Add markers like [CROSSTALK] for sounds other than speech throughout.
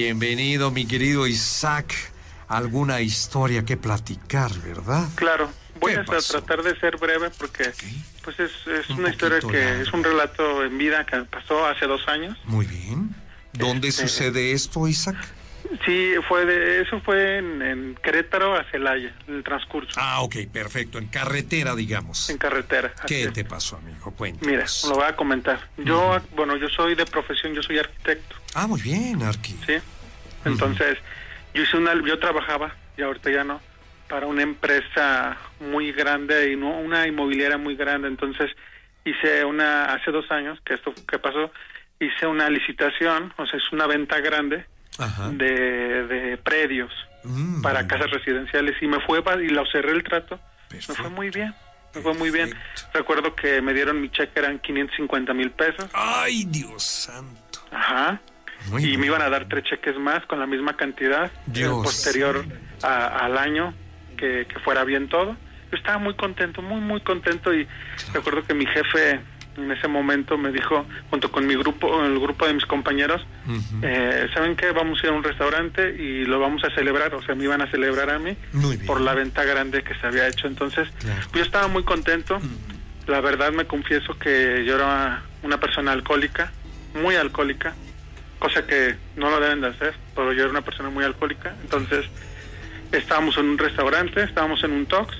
Bienvenido, mi querido Isaac. Alguna historia que platicar, ¿verdad? Claro. Voy ¿Qué a tratar de ser breve porque pues es, es Un una historia que largo. es un relato en vida que pasó hace dos años. Muy bien. ¿Dónde Este- sucede esto, Isaac? Sí, fue de, eso fue en, en Querétaro a Celaya, el transcurso, Ah, ok, perfecto. En carretera, digamos. en carretera. ¿Qué es. te pasó, amigo? Mira, Cuéntanos. lo voy a comentar. Yo, bueno, yo soy de profesión, yo soy arquitecto, Ah, muy bien, Arqui. ¿sí? Entonces, yo hice una, yo trabajaba, y ahorita ya no, para una empresa muy grande y no una inmobiliaria muy grande. Entonces, hice una, hace dos años que esto que pasó, hice una licitación, o sea, es una venta grande Ajá. de, de predios Mm, para casas residenciales y me fue y lo cerré el trato. Me Perfecto. fue muy bien, me fue muy bien. Recuerdo que me dieron mi cheque, eran 550 mil pesos. Ay, Dios santo. Ajá. Muy y bien. me iban a dar tres cheques más con la misma cantidad eh, Dios. posterior a- al año que, que fuera bien todo. Yo estaba muy contento, muy, muy contento y recuerdo que mi jefe en ese momento me dijo, junto con mi grupo, el grupo de mis compañeros, eh, ¿saben qué? Vamos a ir a un restaurante y lo vamos a celebrar, o sea, me iban a celebrar a mí por la venta grande que se había hecho. Entonces, Claro. yo estaba muy contento. La verdad me confieso que yo era una persona alcohólica, muy alcohólica, cosa que no lo deben de hacer, pero yo era una persona muy alcohólica. Entonces, estábamos en un restaurante, estábamos en un tox,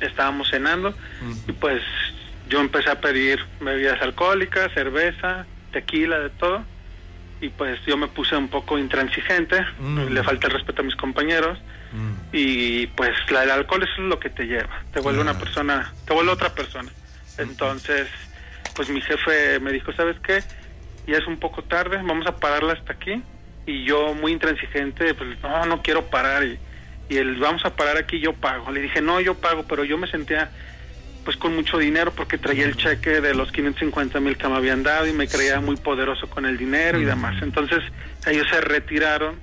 estábamos cenando y pues yo empecé a pedir bebidas alcohólicas, cerveza, tequila, de todo. Y pues yo me puse un poco intransigente, Mm. le falta el respeto a mis compañeros Mm. y pues la, el alcohol es lo que te lleva, te vuelve una persona, te vuelve otra persona. Entonces, pues mi jefe me dijo, ¿sabes qué? Ya es un poco tarde, vamos a pararla hasta aquí. Y yo muy intransigente, pues no, no quiero parar. Y, y él, vamos a parar aquí, yo pago. Le dije, no, yo pago, pero yo me sentía pues con mucho dinero porque traía el cheque de los 550 mil que me habían dado y me creía muy poderoso con el dinero y demás. Entonces ellos se retiraron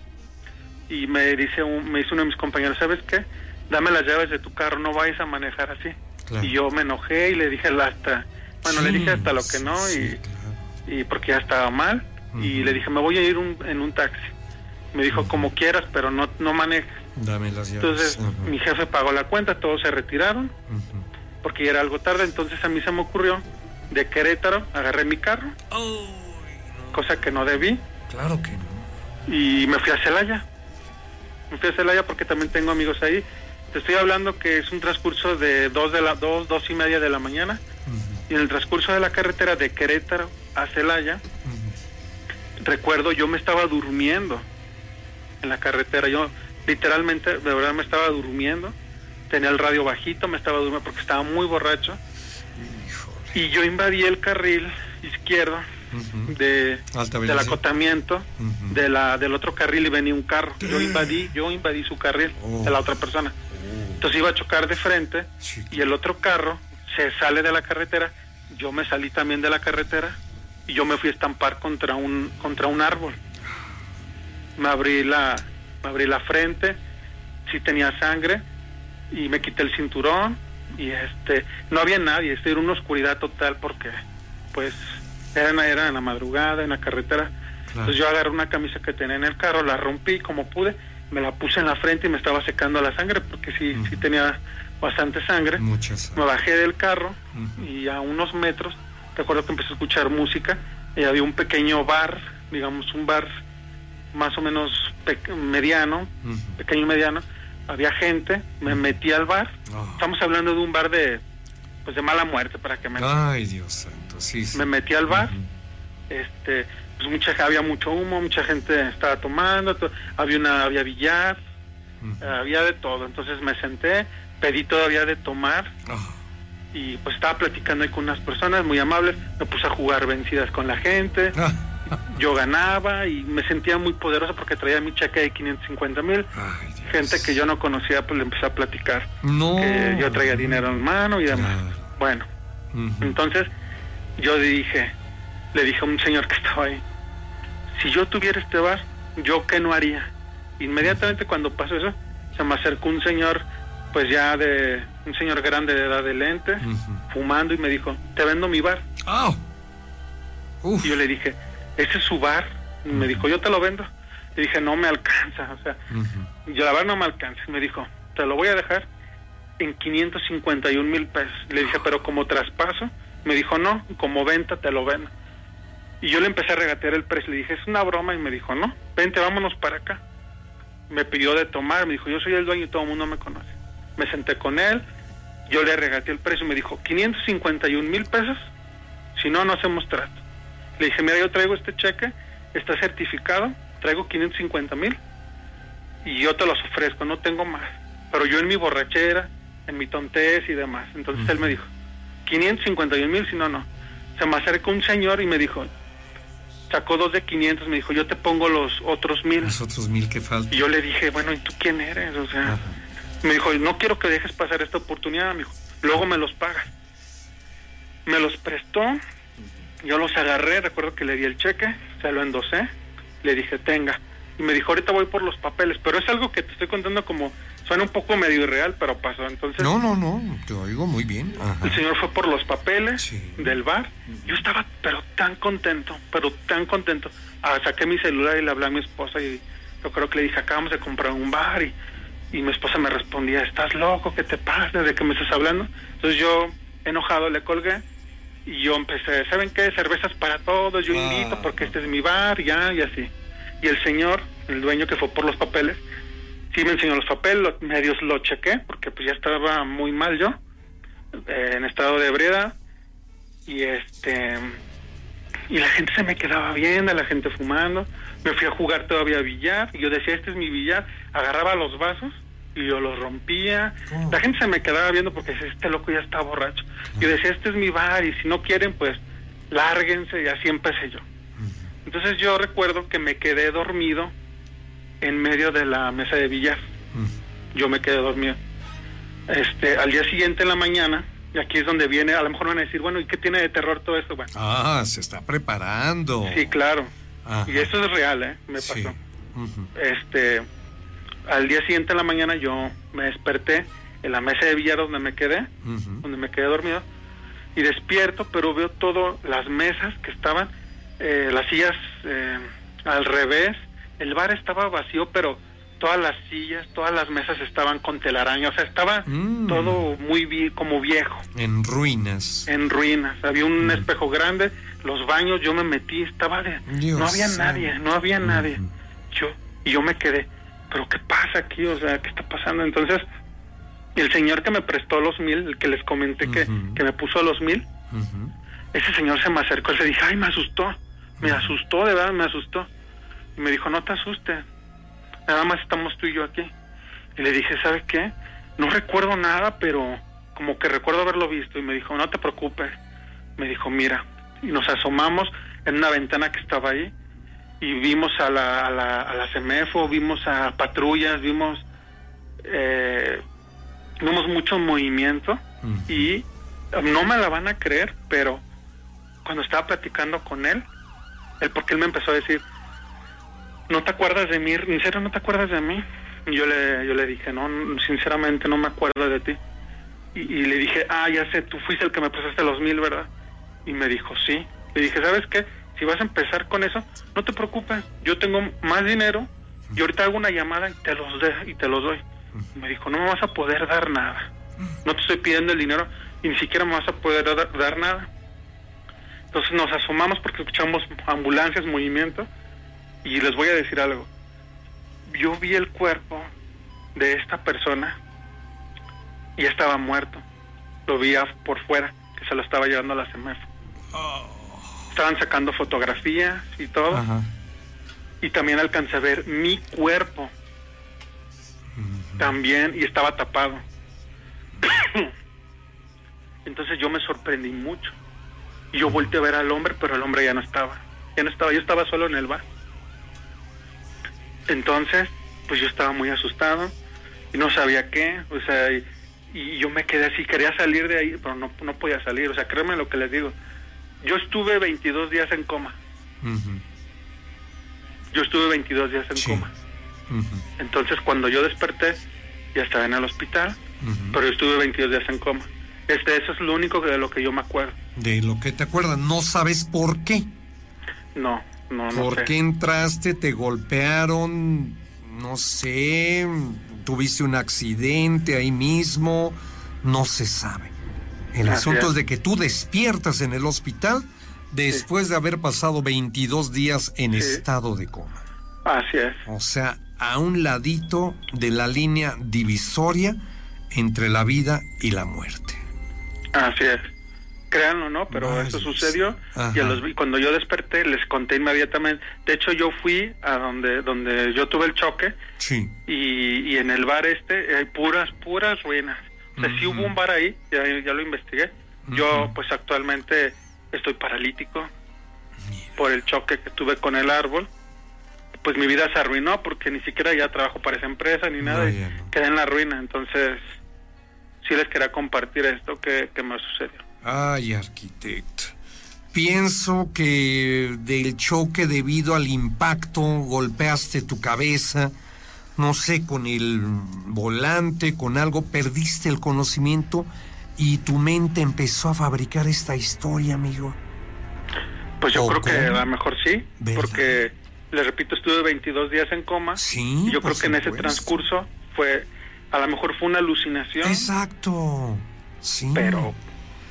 y me dice un- me dice uno de mis compañeros, ¿sabes qué? Dame las llaves de tu carro, no vayas a manejar así. Claro. Y yo me enojé y le dije hasta, bueno, le dije hasta lo que no sí, y, claro. y porque ya estaba mal y le dije, me voy a ir un- en un taxi. Me dijo, como quieras, pero no, no manejes. Dame las llaves. Entonces mi jefe pagó la cuenta, todos se retiraron. Porque ya era algo tarde, entonces a mí se me ocurrió de Querétaro, agarré mi carro, cosa que no debí, Claro que no. y me fui a Celaya. Me fui a Celaya porque también tengo amigos ahí. Te estoy hablando que es un transcurso de dos de la dos, dos y media de la mañana, y en el transcurso de la carretera de Querétaro a Celaya, recuerdo yo me estaba durmiendo en la carretera. Yo literalmente, de verdad, me estaba durmiendo. Tenía el radio bajito, me estaba durmiendo porque estaba muy borracho. Híjole. Y yo invadí el carril izquierdo de, del acotamiento de la del otro carril y venía un carro. Yo invadí, yo invadí su carril Oh. de la otra persona. Entonces iba a chocar de frente y el otro carro se sale de la carretera. Yo me salí también de la carretera y yo me fui a estampar contra un contra un árbol. Me abrí la me abrí la frente, sí tenía sangre y me quité el cinturón y este no había nadie, era una oscuridad total porque pues era, en- era en la madrugada en la carretera. Claro. Entonces yo agarré una camisa que tenía en el carro, la rompí como pude, me la puse en la frente y me estaba secando la sangre porque sí, sí tenía bastante sangre. Muchas. Me bajé del carro y a unos metros, recuerdo que empecé a escuchar música y había un pequeño bar, digamos un bar más o menos pe- mediano, Ujú. pequeño y mediano, había gente, me metí al bar, Ah. estamos hablando de un bar de pues de mala muerte para que me Ay, Dios santo. Sí, sí. me metí al bar, este pues mucha había mucho humo, mucha gente estaba tomando, to- había una había billar, había de todo, entonces me senté, pedí todavía de tomar Ah. y pues estaba platicando ahí con unas personas muy amables, me puse a jugar vencidas con la gente, Ah. Yo ganaba y me sentía muy poderoso porque traía mi cheque de 550 mil, gente que yo no conocía pues le empecé a platicar No. que yo traía dinero en mano y demás. Bueno, entonces yo dije, le dije a un señor que estaba ahí, si yo tuviera este bar, ¿yo qué no haría? Inmediatamente cuando pasó eso, se me acercó un señor, pues ya de, un señor grande de edad de lente, fumando y me dijo, te vendo mi bar. Uf. Y yo le dije, ¿ese es su bar? Me dijo, yo te lo vendo. Le dije, no me alcanza, o sea, yo la verdad no me alcanza. Me dijo, te lo voy a dejar en 551 mil pesos. Le dije, pero como traspaso, me dijo, no, como venta te lo ven. Y yo le empecé a regatear el precio. Le dije, es una broma. Y me dijo, no, vente, vámonos para acá. Me pidió de tomar. Me dijo, yo soy el dueño y todo el mundo me conoce. Me senté con él. Yo le regateé el precio. Me dijo, 551 mil pesos. Si no, no hacemos trato. Le dije, mira, yo traigo este cheque. Está certificado. Traigo 550 mil. Y yo te los ofrezco. No tengo más. Pero yo en mi borrachera, en mi tontez y demás. Entonces él me dijo, 551 mil, si no, no. Se me acercó un señor y me dijo, sacó dos de 500, me dijo, yo te pongo los otros mil. Los otros mil que faltan. Y yo le dije, bueno, ¿y tú quién eres? O sea, me dijo, no quiero que dejes pasar esta oportunidad, me dijo, luego me los pagas. Me los prestó, yo los agarré, recuerdo que le di el cheque, se lo endosé, le dije, tenga. Y me dijo, ahorita voy por los papeles, pero es algo que te estoy contando como Suena un poco medio irreal, pero pasó. Entonces, no, no, no, te oigo muy bien. El señor fue por los papeles del bar. Yo estaba, pero tan contento, pero tan contento. Ah, saqué mi celular y le hablé a mi esposa y yo creo que le dije, acabamos de comprar un bar y, y mi esposa me respondía, ¿estás loco? ¿Qué te pasa? ¿De qué me estás hablando? Entonces yo, enojado, le colgué y yo empecé, ¿saben qué? Cervezas para todos, yo invito porque este es mi bar, ya, y así. Y el señor, el dueño que fue por los papeles, sí me enseñó los papeles, medios lo chequé, porque pues ya estaba muy mal yo, eh, en estado de ebriedad, y este, y la gente se me quedaba viendo, la gente fumando, me fui a jugar todavía a billar, y yo decía, este es mi billar, agarraba los vasos, y yo los rompía, la gente se me quedaba viendo porque decía, este loco ya está borracho, yo decía, este es mi bar, y si no quieren, pues, lárguense, y así empecé yo. Entonces yo recuerdo que me quedé dormido en medio de la mesa de billar. Yo me quedé dormido. Este, al día siguiente en la mañana, y aquí es donde viene, a lo mejor van a decir, bueno, ¿y qué tiene de terror todo esto? Bueno, ah, se está preparando. Sí, claro. Y eso es real, ¿eh? Me pasó. Este, al día siguiente en la mañana yo me desperté en la mesa de billar donde me quedé, donde me quedé dormido, y despierto, pero veo todas las mesas que estaban, eh, las sillas eh, al revés, el bar estaba vacío, pero todas las sillas, todas las mesas estaban con telaraña, o sea, estaba mm. todo muy como viejo. En ruinas. En ruinas. Había un mm. espejo grande, los baños, yo me metí, estaba de... no había nadie, no había nadie. Yo, y yo me quedé, pero ¿qué pasa aquí? O sea, ¿qué está pasando? Entonces, el señor que me prestó los mil, el que les comenté que, que me puso los mil, ese señor se me acercó y se dijo, ay, me asustó, me asustó, de verdad, me asustó. Y me dijo, no te asustes, nada más estamos tú y yo aquí. Y le dije, ¿sabes qué? No recuerdo nada, pero como que recuerdo haberlo visto. Y me dijo, no te preocupes. Me dijo, mira. Y nos asomamos en una ventana que estaba ahí y vimos a la, a la, a la CEMEFO, vimos a patrullas, vimos, eh, vimos mucho movimiento y no me la van a creer, pero cuando estaba platicando con él, él porque él me empezó a decir, ¿no te acuerdas de mí? ¿En serio no te acuerdas de mí? Y yo le, yo le dije, no, sinceramente no me acuerdo de ti. Y, le dije, ah, ya sé, tú fuiste el que me prestaste los mil, ¿verdad? Y me dijo, sí. Le dije, ¿sabes qué? Si vas a empezar con eso, no te preocupes, yo tengo más dinero y ahorita hago una llamada y te los, de, y te los doy. Me dijo, no me vas a poder dar nada. No te estoy pidiendo el dinero y ni siquiera me vas a poder dar, nada. Entonces nos asomamos porque escuchamos ambulancias, movimiento y les voy a decir algo. Yo vi el cuerpo de esta persona y estaba muerto. Lo vi por fuera, que se lo estaba llevando a la CEMEF. Estaban sacando fotografías y todo. Y también alcancé a ver mi cuerpo. También, y estaba tapado. [COUGHS] Entonces yo me sorprendí mucho. Y yo volteé a ver al hombre, pero el hombre ya no estaba. Ya no estaba, yo estaba solo en el bar. Entonces, pues yo estaba muy asustado y no sabía qué, o sea, y, yo me quedé así, quería salir de ahí, pero no, no podía salir, o sea, créanme lo que les digo. Yo estuve 22 días en coma. Yo estuve 22 días en coma. Entonces, cuando yo desperté, ya estaba en el hospital, pero yo estuve 22 días en coma. Este, eso es lo único de lo que yo me acuerdo. De lo que te acuerdas, ¿no sabes por qué? No, no, no ¿Por sé. qué entraste? ¿Te golpearon? No sé. ¿Tuviste un accidente ahí mismo? No se sabe. El asunto es. de que tú despiertas en el hospital después de haber pasado 22 días en Sí. estado de coma. Así es. O sea, a un ladito de la línea divisoria entre la vida y la muerte. Así es. Créanlo, ¿no? Pero Vaya. eso sucedió Ajá. y a los, y cuando yo desperté les conté inmediatamente. De hecho, yo fui a donde donde yo tuve el choque Sí. y, y en el bar este hay puras, puras ruinas. O sea, sí hubo un bar ahí, ya, ya lo investigué. Yo, Ujú. pues actualmente estoy paralítico por el choque que tuve con el árbol. Pues mi vida se arruinó porque ni siquiera ya trabajo para esa empresa ni nada. y Vaya, no. quedé en la ruina. Entonces, sí les quería compartir esto que, que me sucedió. Ay, arquitecto. Pienso que del choque debido al impacto golpeaste tu cabeza, no sé, con el volante, con algo, perdiste el conocimiento y tu mente empezó a fabricar esta historia, amigo. Pues yo ¿O creo que a lo mejor sí, ¿Verdad? porque, les repito, estuve 22 días en coma. Sí, y yo creo que en ese transcurso fue, a lo mejor fue una alucinación, Exacto. Sí. pero,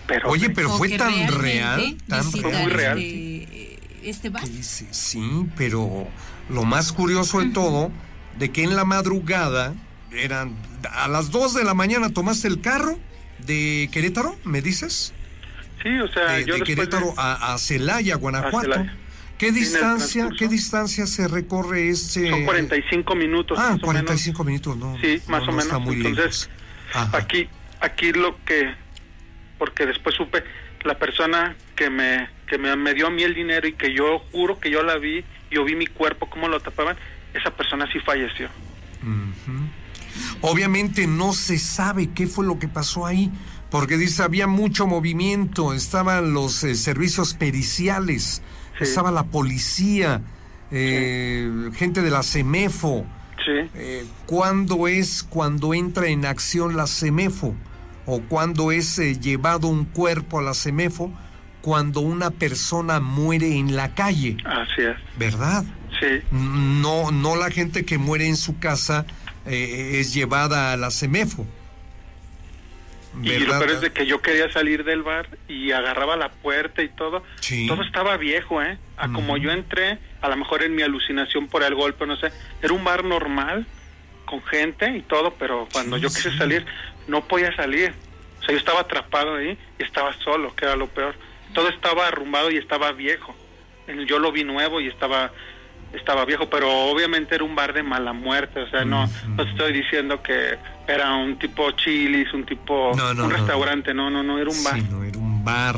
pero Oye, pero fue tan real, tan Fue muy real. Este, este bar. ¿Qué dice? Sí, pero lo más curioso de todo, de que en la madrugada, eran a las 2 de la mañana tomaste el carro de Querétaro, ¿me dices? sí, o sea, De, yo de Querétaro de- a, a Celaya, Guanajuato. Celaya. ¿Qué distancia, qué distancia se recorre este? son 45 minutos. Ah, más o 45 minutos, no. Sí, más no o Está menos. muy Entonces, lejos. Aquí, aquí lo que, porque después supe, la persona que me, que me, me dio a mí el dinero y que yo juro que yo la vi, yo vi mi cuerpo, cómo lo tapaban, esa persona sí falleció. Obviamente no se sabe qué fue lo que pasó ahí, porque dice había mucho movimiento, estaban los eh, servicios periciales, Sí. estaba la policía, eh, gente de la CEMEFO. Sí. Eh, ¿Cuándo es cuando entra en acción la CEMEFO? ¿O cuándo es llevado un cuerpo a la CEMEFO? Cuando una persona muere en la calle, Así es. ¿verdad? Sí, No, no la gente que muere en su casa eh, es llevada a la CEMEFO. y lo peor es de que yo quería salir del bar y agarraba la puerta y todo. Sí. Todo estaba viejo, ¿eh? A como yo entré, a lo mejor en mi alucinación por el golpe, no sé. Era un bar normal, con gente y todo, pero cuando Sí, yo quise sí. salir, no podía salir. O sea, yo estaba atrapado ahí y estaba solo, que era lo peor. Todo estaba arrumbado y estaba viejo. Yo lo vi nuevo y estaba estaba viejo, pero obviamente era un bar de mala muerte, o sea, no, Ujú. no te estoy diciendo que era un tipo chilis, un tipo, No, no, un restaurante, no, no, no, era un bar. Sí, no, era un bar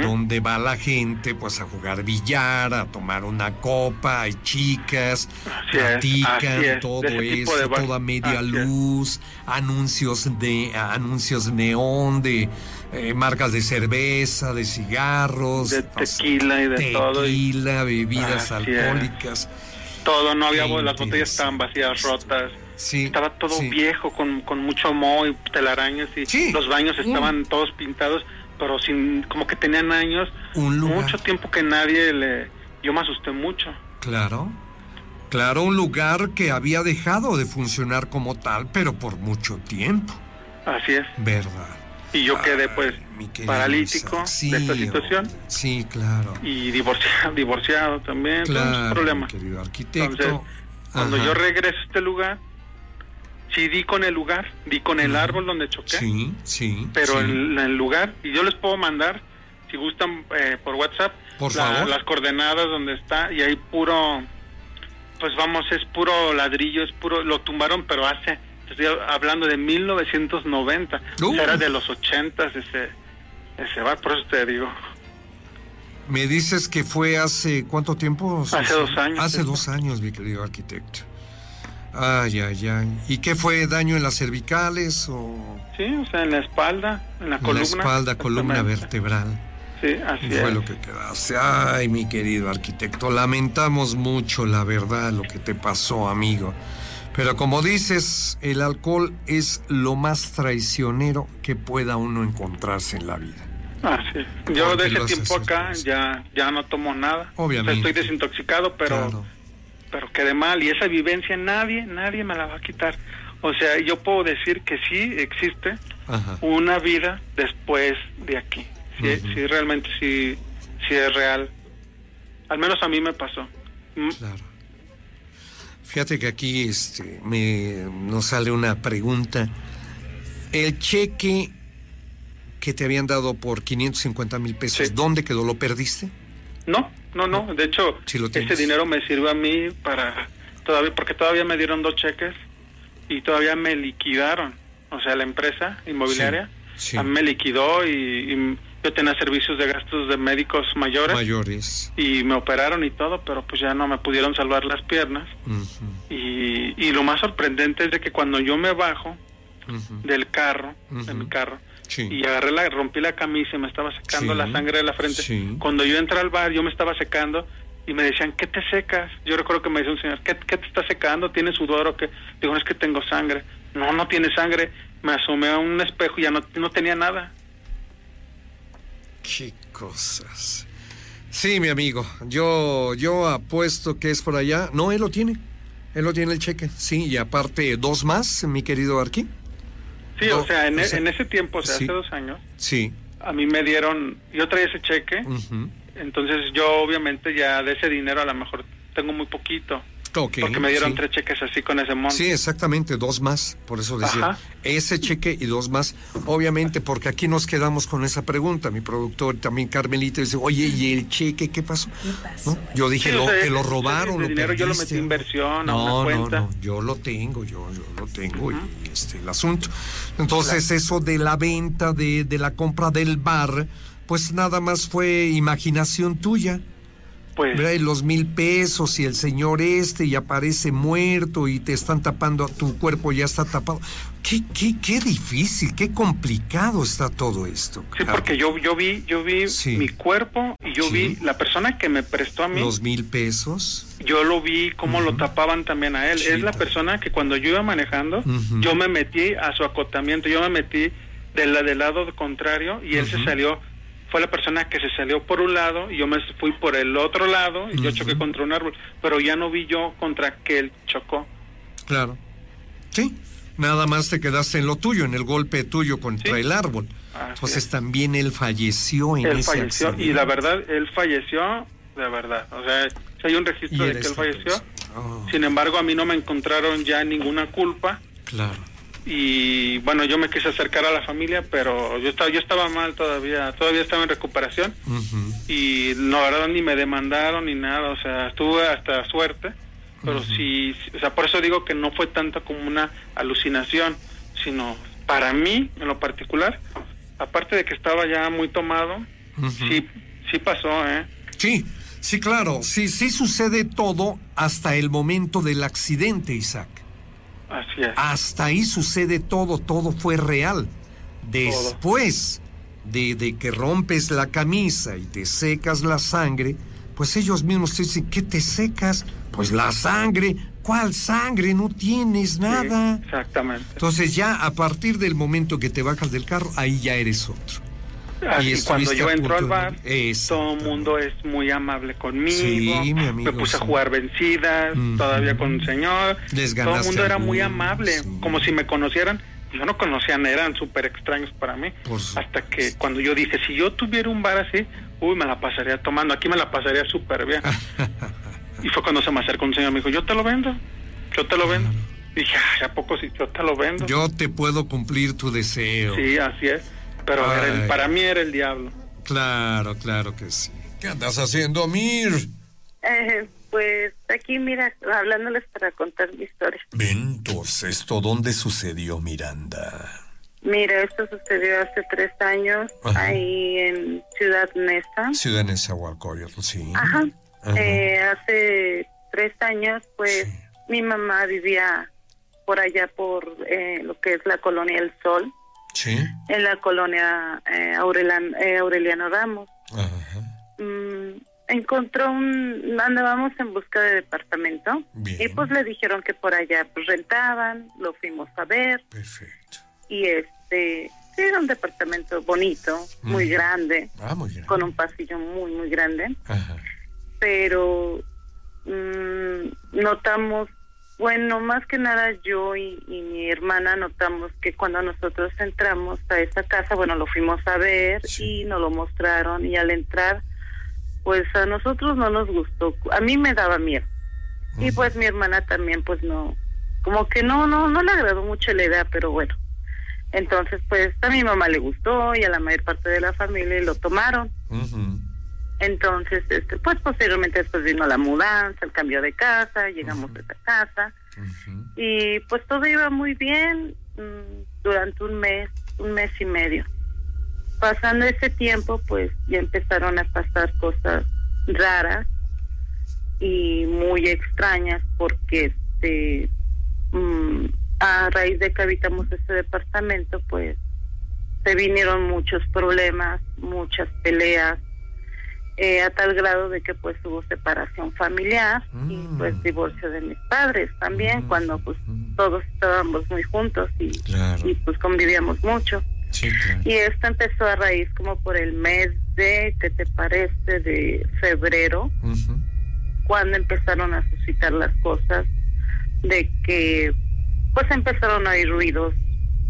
Donde va la gente pues a jugar billar, a tomar una copa, hay chicas, Así platican, es, todo de eso, toda media Así es. luz, anuncios de anuncios neón de eh, marcas de cerveza, de cigarros, De tequila y de todo, y- tequila, bebidas Así es. alcohólicas. Todo, no había, las botellas estaban vacías, interesante rotas. Sí, Estaba todo sí. viejo, con, con mucho moho y telarañas y Sí. los baños estaban todos pintados, pero sin como que tenían años. Un lugar. Mucho tiempo que nadie le... Yo me asusté mucho. Claro. Claro, un lugar que había dejado de funcionar como tal, pero por mucho tiempo, Así es. ¿verdad? Y yo quedé pues mi querido paralítico sí, de esta situación Sí, claro. y divorciado, divorciado también, Claro, problemas. querido arquitecto. Entonces, cuando Ajá. yo regreso a este lugar, sí di con el lugar, di con el árbol donde choqué. Sí, sí. pero sí. el lugar y yo les puedo mandar si gustan eh, por WhatsApp Por la- favor. las coordenadas donde está y hay puro pues vamos es puro ladrillo es puro lo tumbaron pero hace estoy hablando de 1990 Uh. era de los 80 ese ese bar por eso te digo Me dices que fue hace cuánto tiempo? Hace dos años, Hace dos años, mi querido arquitecto. Ay, ay, ay. ¿Y qué fue? ¿Daño en las cervicales o sí o sea en la espalda en la en columna la espalda, columna vertebral? sí así Fue es lo que quedaste. Ay, mi querido arquitecto, lamentamos mucho la verdad lo que te pasó, amigo. Pero como dices, el alcohol es lo más traicionero que pueda uno encontrarse en la vida. Ah, sí. Yo Porque de ese tiempo acá ya, ya no tomo nada. Obviamente. O sea, estoy desintoxicado, pero, Claro. Pero quedé mal. Y esa vivencia nadie, nadie me la va a quitar. O sea, yo puedo decir que sí existe Ajá. una vida después de aquí. Sí, sí, realmente sí, sí es real. Al menos a mí me pasó. Mm, Claro. Fíjate que aquí este, me, nos sale una pregunta. El cheque que te habían dado por 550 mil pesos, Sí. ¿dónde quedó? ¿Lo perdiste? No, no, no. De hecho, lo ese dinero me sirve a mí para todavía, porque todavía me dieron dos cheques y todavía me liquidaron. O sea, la empresa inmobiliaria Sí, sí. a mí me liquidó y, y yo tenía servicios de gastos de médicos mayores Mayores. y me operaron y todo, pero pues ya no me pudieron salvar las piernas. Y, y lo más sorprendente es de que cuando yo me bajo del carro, de Ujú. mi carro, Sí. y agarré la, rompí la camisa y me estaba secando Sí. la sangre de la frente. Sí. Cuando yo entré al bar, yo me estaba secando y me decían, ¿qué te secas? Yo recuerdo que me decía un señor, ¿qué, qué te está secando? ¿Tienes sudor o qué? Digo, "No, es que tengo sangre. No, no tiene sangre. Me asomé a un espejo y ya no, no tenía nada. Qué cosas. Sí, mi amigo, yo, yo apuesto que es por allá. No, él lo tiene. Él lo tiene el cheque. Sí, y aparte dos más, mi querido Arqui. Sí, No, o sea, en, o e- sea, en ese tiempo, o sea, sí. hace dos años, Sí. a mí me dieron, yo traía ese cheque, entonces yo obviamente ya de ese dinero a lo mejor tengo muy poquito, Porque me dieron sí. tres cheques así con ese monto. Sí, exactamente, dos más, por eso decía. Ajá. Ese cheque y dos más, obviamente, porque aquí nos quedamos con esa pregunta. Mi productor también, Carmelito, dice, oye, ¿y el cheque qué pasó? ¿Qué pasó? ¿No? Yo dije, Sí, lo, lo robaron, lo dinero yo lo metí en inversión a no, una cuenta. No, no, yo lo tengo, yo, yo lo tengo y este el asunto. Entonces, eso de la venta, de, de la compra del bar, pues nada más fue imaginación tuya. Pues ¿verdad? Y los mil pesos y el señor este y aparece muerto y te están tapando, tu cuerpo ya está tapado. Qué, qué, qué difícil, qué complicado está todo esto. Sí, porque yo yo vi yo vi Sí. mi cuerpo y yo Sí. vi la persona que me prestó a mí, Los mil pesos. yo lo vi cómo lo tapaban también a él. Sí, es la persona que cuando yo iba manejando, Ujú. yo me metí a su acotamiento, yo me metí de la, del lado contrario y él se Ujú. salió, fue la persona que se salió por un lado y yo me fui por el otro lado y yo choqué contra un árbol, pero ya no vi yo contra que él chocó. Claro. Sí. Nada más te quedaste en lo tuyo, en el golpe tuyo contra Sí. el árbol. Así Entonces es. también él falleció en Él ese falleció y la verdad, él falleció de verdad. O sea, si hay un registro de que él falleció. Oh, Sin embargo, a mí no me encontraron ya ninguna culpa claro. Y bueno, yo me quise acercar a la familia, pero yo estaba yo estaba mal todavía, todavía estaba en recuperación y no, la verdad ni me demandaron ni nada, o sea, estuve hasta suerte, pero sí, sí, o sea, por eso digo que no fue tanto como una alucinación, sino para mí en lo particular, aparte de que estaba ya muy tomado, sí sí pasó, ¿eh? Sí, sí, claro. Sí, sí sucede todo hasta el momento del accidente, Isaac. Así es. Hasta ahí sucede todo, todo fue real. Después de, de que rompes la camisa y te secas la sangre, pues ellos mismos te dicen, ¿qué te secas? Pues la sangre. ¿Cuál sangre? No tienes nada. Sí, exactamente. Entonces ya a partir del momento que te bajas del carro, ahí ya eres otro. Así, estuviste cuando yo entro al bar, todo el mundo es muy amable conmigo. Sí, mi amigo, me puse sí. a jugar vencidas, todavía con el señor. Les todo el mundo era muy amable, sí. como si me conocieran. Yo no conocían, eran súper extraños para mí. Hasta que cuando yo dije, si yo tuviera un bar así, uy, me la pasaría tomando. Aquí me la pasaría súper bien. [LAUGHS] y fue cuando se me acercó un señor y me dijo, yo te lo vendo, yo te lo vendo. Dije, ¿a poco si yo te lo vendo? Yo te puedo cumplir tu deseo. Sí, así es. Pero era el- para mí era el diablo. Claro, claro que sí. ¿Qué andas haciendo, Mir? Eh, pues aquí, mira, hablándoles para contar mi historia. Ventos, ¿esto dónde sucedió, Miranda? Mira, esto sucedió hace tres años Ajá. ahí en Ciudad Neza. Ciudad en Nezahualcóyotl, sí. Ajá. Ajá. Eh, hace tres años, pues Sí. mi mamá vivía por allá por eh, lo que es la colonia El Sol, Sí. en la colonia eh, Aurelian- eh, Aureliano Ramos. Ajá. Mm, encontró un andábamos en busca de departamento Bien. y pues le dijeron que por allá pues rentaban lo fuimos a ver Perfecto. y este Sí, era un departamento bonito, muy Mm. grande, Ah, muy con un pasillo muy, muy grande. Ajá. pero mm, notamos, bueno, más que nada yo y, y mi hermana notamos que cuando nosotros entramos a esa casa, bueno, lo fuimos a ver Sí. y nos lo mostraron y al entrar, pues a nosotros no nos gustó, a mí me daba miedo y pues mi hermana también, pues no, como que no, no, no le agradó mucho la idea, pero bueno. Entonces, pues a mi mamá le gustó y a la mayor parte de la familia y lo tomaron. Ujú. Entonces, este, pues posteriormente después vino la mudanza, el cambio de casa, llegamos a esa casa. Y pues todo iba muy bien mm, durante un mes, un mes y medio. Pasando ese tiempo, pues ya empezaron a pasar cosas raras y muy extrañas porque este mm, a raíz de que habitamos este departamento, pues se vinieron muchos problemas, muchas peleas, eh, a tal grado de que pues hubo separación familiar y Mm. pues divorcio de mis padres también Mm. cuando pues Mm. todos estábamos muy juntos y, Claro. y pues convivíamos mucho Sí, claro. y esto empezó a raíz como por el mes de ¿qué te parece? de febrero cuando empezaron a suscitar las cosas de que pues empezaron a oír ruidos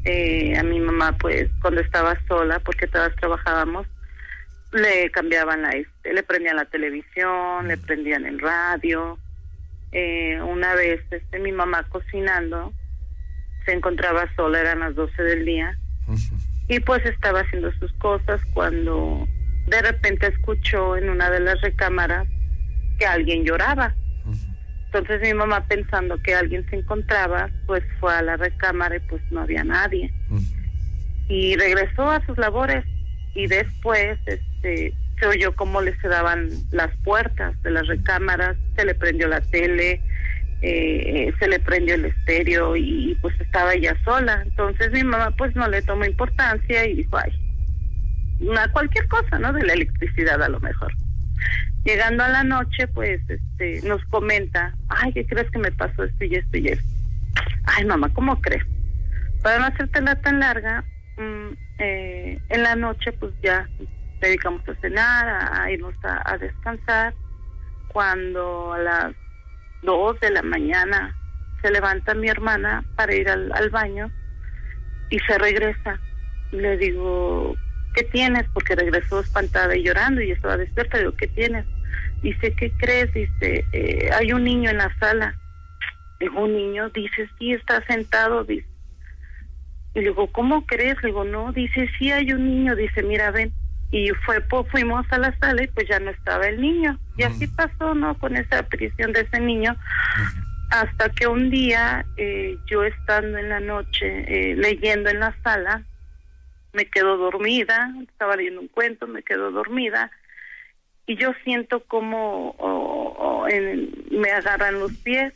eh, a mi mamá pues cuando estaba sola porque todas trabajábamos le cambiaban la este, le prendían la televisión le prendían el radio eh, una vez este mi mamá cocinando se encontraba sola eran las 12 del día y pues estaba haciendo sus cosas cuando de repente escuchó en una de las recámaras que alguien lloraba. Entonces mi mamá pensando que alguien se encontraba, pues fue a la recámara y pues no había nadie. Y regresó a sus labores y después este se oyó cómo le daban las puertas de las recámaras, se le prendió la tele, eh, se le prendió el estéreo y pues estaba ella sola. Entonces mi mamá pues no le tomó importancia y dijo, ay, una, cualquier cosa, ¿no? De la electricidad a lo mejor. Llegando a la noche, pues este nos comenta, ay, ¿qué crees que me pasó esto y esto y esto? Ay, mamá, ¿cómo crees? Para no hacértela tan larga, mm, eh, en la noche pues ya dedicamos a cenar, a, irnos a, descansar. Cuando a las dos de la mañana se levanta mi hermana para ir al, baño y se regresa. Le digo, ¿qué tienes? Porque regresó espantada y llorando y estaba despierta. Digo, ¿qué tienes? Dice, ¿qué crees? Dice, "Eh, hay un niño en la sala. Digo, ¿un niño? Dice, sí, está sentado. Dice, y le digo, ¿cómo crees? Le digo, no. Dice, sí, hay un niño. Dice, mira, ven. Y fue, pues, fuimos a la sala y pues ya no estaba el niño. Y así Mm. pasó, ¿no? Con esa aparición de ese niño. Hasta que un día, eh, yo estando en la noche eh, leyendo en la sala, me quedo dormida, estaba leyendo un cuento, me quedo dormida y yo siento como oh, oh, en- me agarran los pies,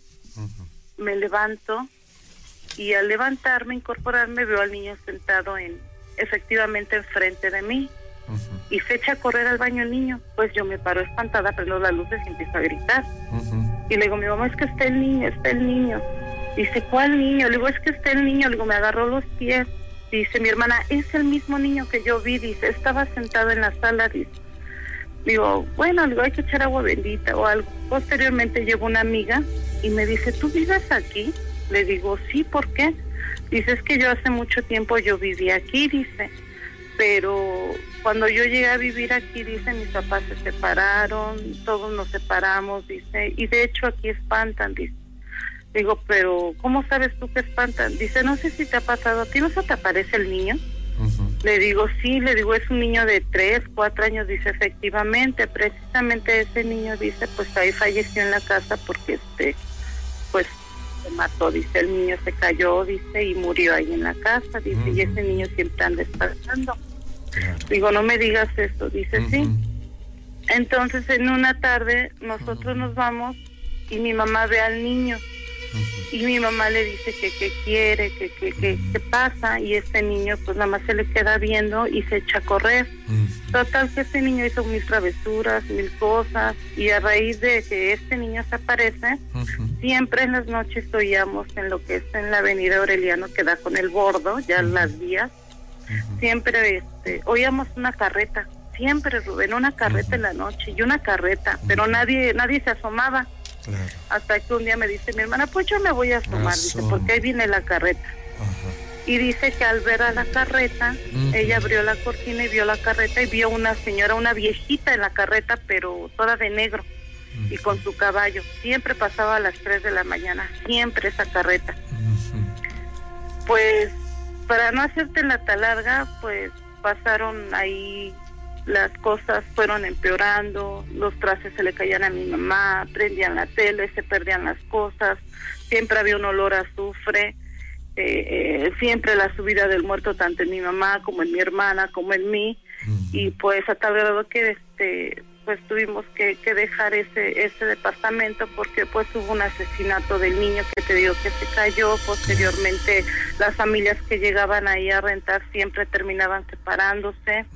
me levanto y al levantarme, incorporarme, veo al niño sentado en efectivamente enfrente de mí Y se echa a correr al baño el niño. Pues yo me paro espantada, prendo las luces y empiezo a gritar. Y le digo, mi mamá, es que está el niño, está el niño. Dice, ¿cuál niño? Le digo, es que está el niño. Le digo, me agarró los pies. Dice, mi hermana, es el mismo niño que yo vi. Dice, estaba sentado en la sala. Dice, digo, bueno, le digo, hay que echar agua bendita o algo. Posteriormente llegó una amiga y me dice, ¿tú vives aquí? Le digo, sí, ¿por qué? Dice, es que yo hace mucho tiempo yo viví aquí, dice, pero cuando yo llegué a vivir aquí, dice, mis papás se separaron, todos nos separamos, dice, y de hecho aquí espantan, dice. Digo, pero ¿cómo sabes tú que espantan? Dice, no sé si te ha pasado a ti, ¿no se te aparece el niño? Le digo, sí, le digo, es un niño de tres, cuatro años, dice, efectivamente, precisamente ese niño, dice, pues ahí falleció en la casa porque, este, pues, se mató, dice, el niño se cayó, dice, y murió ahí en la casa, dice, y ese niño siempre anda espantando. Claro. Digo, no me digas esto, dice, sí. Entonces, en una tarde, nosotros nos vamos y mi mamá ve al niño. Y mi mamá le dice que qué quiere, que qué que, qué pasa y este niño pues nada más se le queda viendo y se echa a correr. Total que este niño hizo mil travesuras, mil cosas y a raíz de que este niño se aparece, siempre en las noches oíamos en lo que es en la avenida Aureliano que da con el bordo, ya las vías, siempre este, oíamos una carreta, siempre Rubén, una carreta en la noche y una carreta, pero nadie nadie se asomaba. Hasta que un día me dice mi hermana, pues yo me voy a asomar, dice, porque ahí viene la carreta. Y dice que al ver a la carreta, ella abrió la cortina y vio la carreta y vio una señora, una viejita en la carreta, pero toda de negro y con su caballo. Siempre pasaba a las 3 de la mañana, siempre esa carreta. Pues para no hacerte la talarga, pues pasaron ahí las cosas fueron empeorando, los trastes se le caían a mi mamá, prendían la tele, se perdían las cosas, siempre había un olor a azufre, eh, eh, siempre la subida del muerto tanto en mi mamá como en mi hermana como en mí. Y pues a tal grado que este pues tuvimos que, que, dejar ese ese departamento porque pues hubo un asesinato del niño que te digo que se cayó. Posteriormente las familias que llegaban ahí a rentar siempre terminaban separándose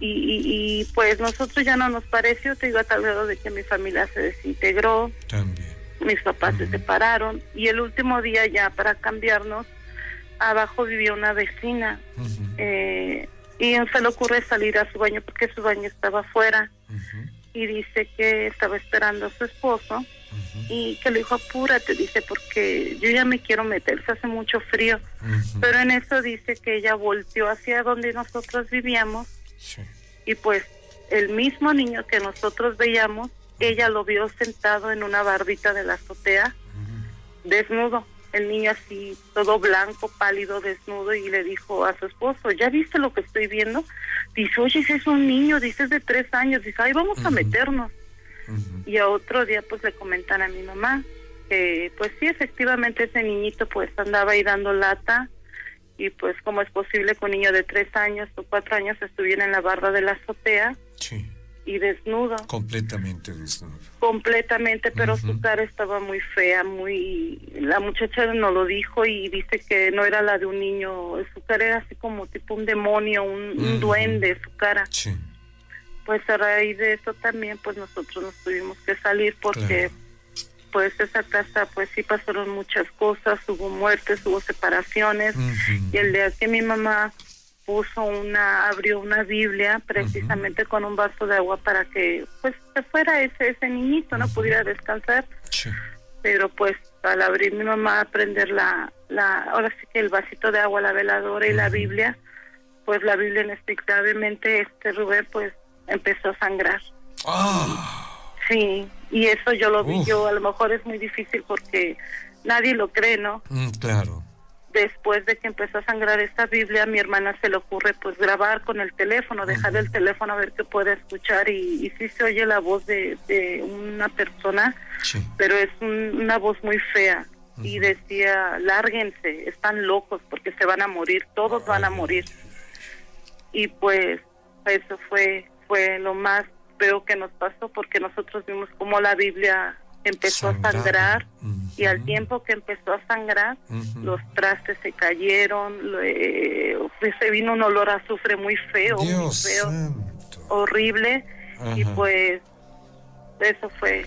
y, y, pues nosotros ya no nos pareció, te digo, a tal grado de que mi familia se desintegró. También. Mis papás se separaron. Y el último día ya para cambiarnos, abajo vivía una vecina. eh, y se le ocurre salir a su baño porque su baño estaba afuera. Y dice que estaba esperando a su esposo. Y que le dijo, apúrate, dice, porque yo ya me quiero meter, se hace mucho frío. Pero en eso dice que ella volteó hacia donde nosotros vivíamos y pues el mismo niño que nosotros veíamos, ella lo vio sentado en una barbita de la azotea, desnudo. El niño así, todo blanco, pálido, desnudo, y le dijo a su esposo, ¿ya viste lo que estoy viendo? Dice, oye, ese es un niño, dice, es de tres años. Dice, ay, vamos a meternos. Y a otro día, pues le comentan a mi mamá que, pues sí, efectivamente ese niñito, pues andaba ahí dando lata y pues cómo es posible que un niño de tres años o cuatro años estuviera en la barra de la azotea y desnudo. Completamente desnudo. Completamente, pero su cara estaba muy fea, muy... La muchacha no lo dijo y dice que no era la de un niño, su cara era así como tipo un demonio, un, duende, su cara. Sí. Pues a raíz de eso también, pues nosotros nos tuvimos que salir porque pues esa casa pues sí pasaron muchas cosas, hubo muertes, hubo separaciones. Y el día que mi mamá puso una, abrió una Biblia precisamente con un vaso de agua para que pues se fuera ese, ese niñito, no pudiera descansar. Pero pues al abrir mi mamá a prender la, la, ahora sí que el vasito de agua, la veladora y la Biblia, pues la Biblia inexplicablemente, este Rubén pues empezó a sangrar. Ah. Sí, y eso yo lo vi yo, a lo mejor es muy difícil porque nadie lo cree, ¿no? Mm, claro. Después de que empezó a sangrar esta Biblia, a mi hermana se le ocurre pues grabar con el teléfono, dejar el teléfono a ver qué puede escuchar y, y sí se oye la voz de, de una persona, pero es una voz muy fea y decía, lárguense, están locos porque se van a morir, todos van a morir. Y pues eso fue fue lo más veo que nos pasó porque nosotros vimos cómo la Biblia empezó a sangrar y al tiempo que empezó a sangrar los trastes se cayeron eh, se vino un olor a azufre muy feo muy feo horrible y pues eso fue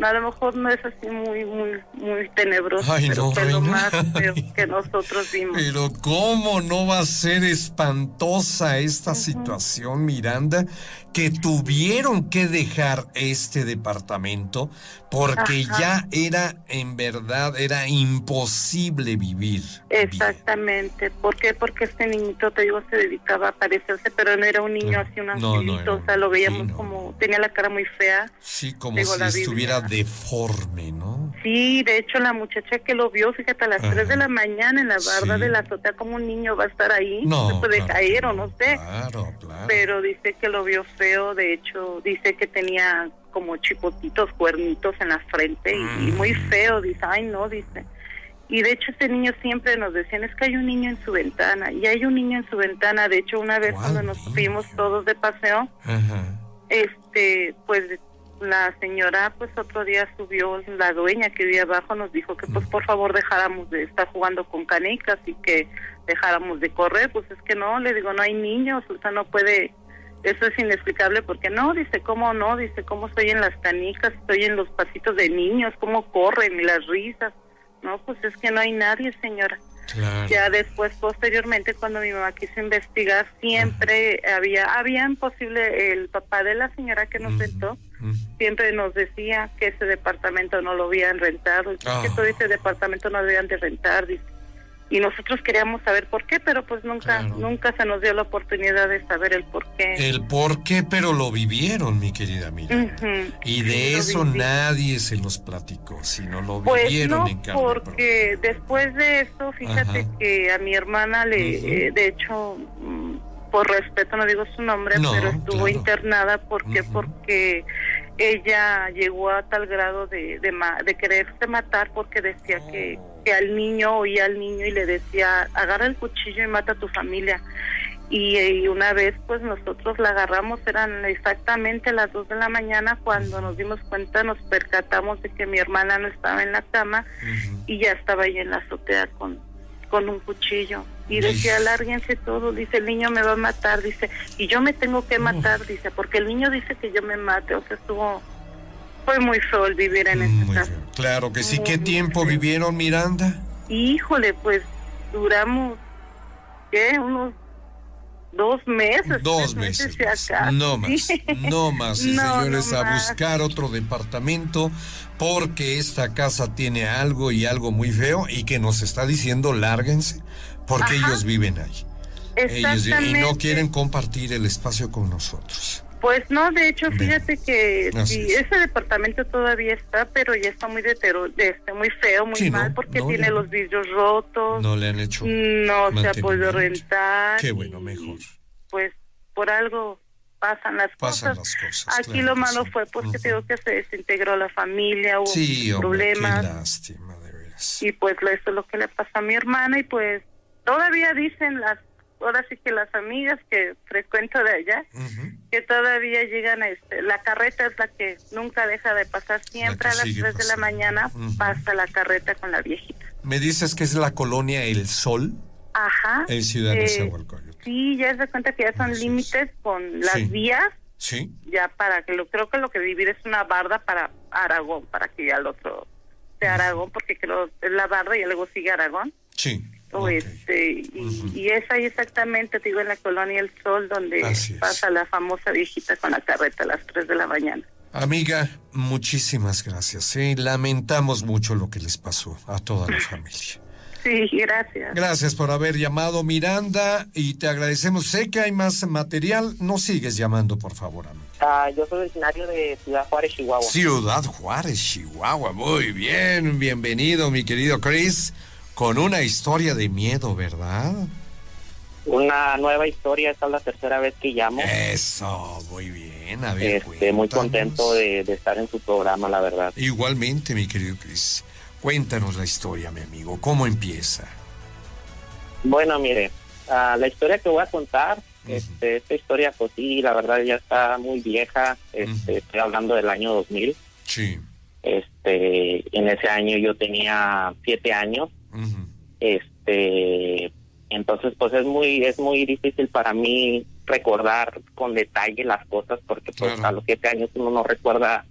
a lo mejor no es así muy, muy, muy tenebroso, pero fue lo más [LAUGHS] que nosotros vimos. Pero cómo no va a ser espantosa esta situación, Miranda, que tuvieron que dejar este departamento porque ya era, en verdad, era imposible vivir. Exactamente. ¿Por qué? Porque este niñito, te digo, se dedicaba a parecerse, pero no era un niño así, un angelito, o sea, lo veíamos como, tenía la cara muy fea. Sí, como si estuviera deforme, ¿no? Sí, de hecho la muchacha que lo vio, fíjate, a las 3 de la mañana en la barda de la azotea, como un niño va a estar ahí, no, se puede caer o no sé. Claro, claro. Pero dice que lo vio feo, de hecho, dice que tenía como chipotitos, cuernitos en la frente y, muy mm. feo, dice, ay no, dice. Y de hecho este niño siempre nos decían, es que hay un niño en su ventana, y hay un niño en su ventana, de hecho una vez cuando nos fuimos todos de paseo, este, pues la señora pues otro día subió, la dueña que vivía abajo nos dijo que pues por favor dejáramos de estar jugando con canicas y que dejáramos de correr, pues es que no, le digo, no hay niños, o sea, no puede eso es inexplicable porque no, dice, ¿cómo no? Dice, ¿cómo estoy en las canicas? Estoy en los pasitos de niños, ¿cómo corren y las risas? No, pues es que no hay nadie, señora. Claro. Ya después, posteriormente, cuando mi mamá quiso investigar, siempre había, habían posible, el papá de la señora que nos rentó, ujú. siempre nos decía que ese departamento no lo habían rentado, que Ah. todo ese departamento no debían de rentar, dice. Y nosotros queríamos saber por qué, pero pues nunca, Claro. nunca se nos dio la oportunidad de saber el por qué. El por qué, pero lo vivieron, mi querida Miranda. Ujú. Y de Sí, eso viví. nadie se los platicó, sino lo Pues vivieron no, en carne propia. porque después de eso, fíjate Ajá. que a mi hermana le, Ujú. eh, de hecho, mm, por respeto no digo su nombre, No, pero estuvo claro. internada porque Ujú. porque ella llegó a tal grado de de, quererse matar porque decía que, Oh. que al niño oía al niño y le decía agarra el cuchillo y mata a tu familia y, y una vez pues nosotros la agarramos, eran exactamente las dos de la mañana cuando nos dimos cuenta, nos percatamos de que mi hermana no estaba en la cama y ya estaba ahí en la azotea con, con un cuchillo. Y decía, Ij. lárguense todo, dice, el niño me va a matar, dice, y yo me tengo que matar, dice, porque el niño dice que yo me mate, o sea, estuvo, fue muy feo el vivir en casa. feo. Claro que sí. ¿Qué Muy tiempo vivieron, Miranda? Híjole, pues duramos, ¿qué? Unos dos meses. Dos meses. más. No más. Sí. No más, [LAUGHS] No, señores, no a más. buscar otro departamento porque esta casa tiene algo y algo muy feo y que nos está diciendo lárguense porque Ajá. ellos viven ahí. Ellos, y no quieren compartir el espacio con nosotros. Pues no, de hecho, fíjate que sí, es. ese departamento todavía está, pero ya está muy detero, este, muy feo, muy Sí, ¿no? mal, porque No, tiene ya. los vidrios rotos, No le han hecho. no se ha podido rentar. Qué bueno, mejor. Pues por algo pasan las Pasan cosas. las cosas. Aquí claro lo malo sí. fue porque Ujú. te digo que se desintegró la familia, hubo Sí, hombre, problemas. qué lástima, de veras. Y pues eso es lo que le pasa a mi hermana y pues todavía dicen las, ahora sí que las amigas que frecuento de allá, que todavía llegan, este, la carreta es la que nunca deja de pasar, siempre a las sigue 3 de la mañana Ujú. pasa la carreta con la viejita. Me dices que es la colonia El Sol Ajá. en Ciudad de Eh, Nezahualcóyotl. Sí, ya se cuenta que ya son límites con las Sí. vías, ¿Sí? ya para que lo creo que lo que vivir es una barda para Aragón, para que ya el otro sea Aragón, porque creo es la barda y luego sigue Aragón. Sí. O ok. este, y, Ujú. y es ahí exactamente, te digo, en la colonia El Sol, donde Así es. pasa la famosa viejita con la carreta a las 3 de la mañana. Amiga, muchísimas gracias. Sí, lamentamos mucho lo que les pasó a toda la familia. Sí, gracias. Gracias por haber llamado, Miranda, y te agradecemos. Sé que hay más material. No sigues llamando, por favor, amiga. Ah, yo soy originario de Ciudad Juárez, Chihuahua. Ciudad Juárez, Chihuahua. Muy bien, bienvenido, mi querido Chris, con una historia de miedo, ¿verdad? Una nueva historia, esta es la tercera vez que llamo. Eso, muy bien. A ver, Este, muy contento de, de estar en su programa, la verdad. Igualmente, mi querido Chris. Cuéntanos la historia, mi amigo. ¿Cómo empieza? Bueno, mire, ah, la historia que voy a contar, este, esta historia, pues sí, la verdad ya está muy vieja. Este. Estoy hablando del año 2000. Sí. Este, en ese año yo tenía siete años. Este, entonces, pues es muy, es muy difícil para mí recordar con detalle las cosas porque pues Claro. a los siete años uno no recuerda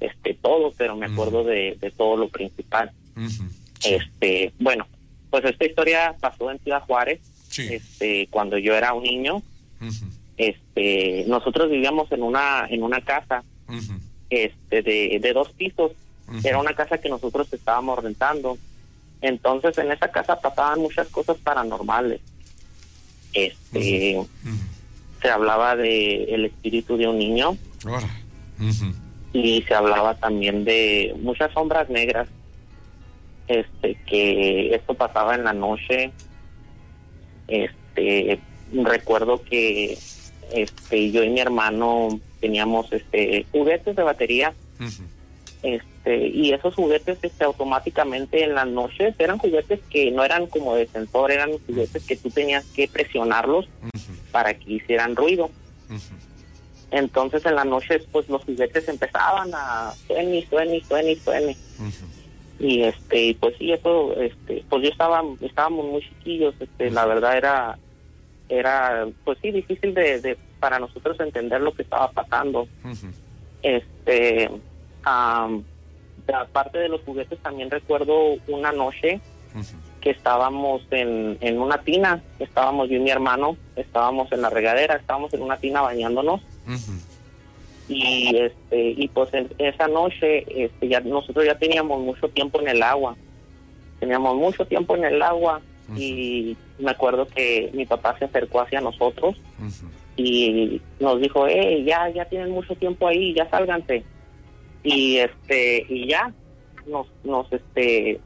este todo, pero me acuerdo de, de todo lo principal. Sí. Este, bueno, pues esta historia pasó en Ciudad Juárez, Sí. este, cuando yo era un niño. Este, nosotros vivíamos en una, en una casa, este, de, de dos pisos. Era una casa que nosotros estábamos rentando. Entonces, en esa casa pasaban muchas cosas paranormales. Este, se hablaba de el espíritu de un niño. Y se hablaba también de muchas sombras negras este que esto pasaba en la noche. Este recuerdo que este yo y mi hermano teníamos este juguetes de batería. Este y esos juguetes este automáticamente en las noches eran juguetes que no eran como de sensor eran juguetes que tú tenías que presionarlos para que hicieran ruido. Entonces en la noche pues los juguetes empezaban a suene, y suene, y suene, y suene. Ujú. Y este, pues sí, eso, este, pues yo estaba, estábamos muy chiquillos, este, la verdad era, era, pues sí, difícil de, de, para nosotros entender lo que estaba pasando. Este, am, aparte de los juguetes también recuerdo una noche que estábamos en, en una tina, estábamos yo y mi hermano, estábamos en la regadera, estábamos en una tina bañándonos. Y este y pues en- esa noche este ya nosotros ya teníamos mucho tiempo en el agua. Teníamos mucho tiempo en el agua y me acuerdo que mi papá se acercó hacia nosotros y nos dijo eh ya ya tienen mucho tiempo ahí ya sálganse y este y ya nos nos este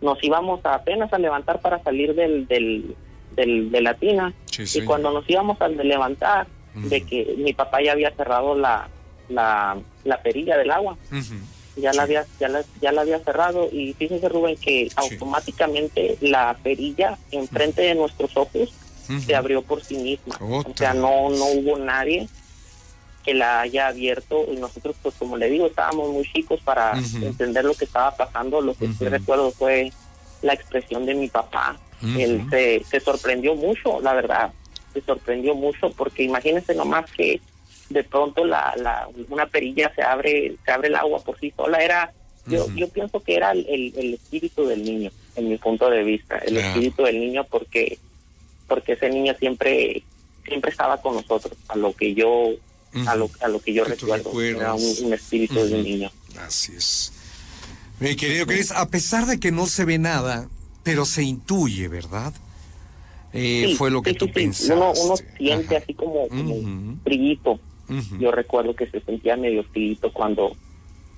nos íbamos a apenas a levantar para salir del del, del de la tina. Sí, y cuando nos íbamos a levantar de que mi papá ya había cerrado la, la, la perilla del agua, ya la había ya la, ya la había cerrado y fíjese Rubén que automáticamente la perilla enfrente de nuestros ojos se abrió por sí misma, o sea no no hubo nadie que la haya abierto y nosotros pues como le digo estábamos muy chicos para entender lo que estaba pasando, lo que sí Ujú. recuerdo fue la expresión de mi papá, él se, se sorprendió mucho, la verdad, se sorprendió mucho porque imagínense nomás que de pronto la, la una perilla se abre, se abre el agua por sí sola, era yo, yo pienso que era el, el- el espíritu del niño, en mi punto de vista, el espíritu del niño porque porque ese niño siempre siempre estaba con nosotros, a lo que yo a lo, a lo que yo recuerdo, era un, un espíritu de Ujú. un niño. Así es. Mi querido Chris, a pesar de que no se ve nada, pero se intuye, ¿verdad? Eh, Sí, fue lo que sí, tú sí, pensaste. Uno, uno siente Ajá. así como, como frillito. Ujú. Yo recuerdo que se sentía medio frillito cuando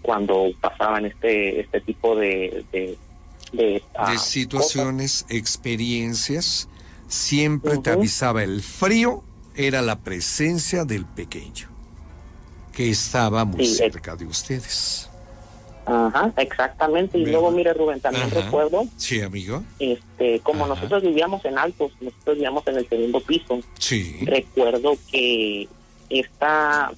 cuando pasaban este este tipo de de, de, ah, de situaciones, experiencias, siempre te Ujú. avisaba el frío, era la presencia del pequeño, que estaba muy Sí, cerca de ustedes. Ajá, exactamente. Y Bien. luego, mire, Rubén, también Ajá. recuerdo, Sí, amigo. este como Ajá. nosotros vivíamos en Altos, nosotros vivíamos en el segundo piso, Sí. recuerdo que esta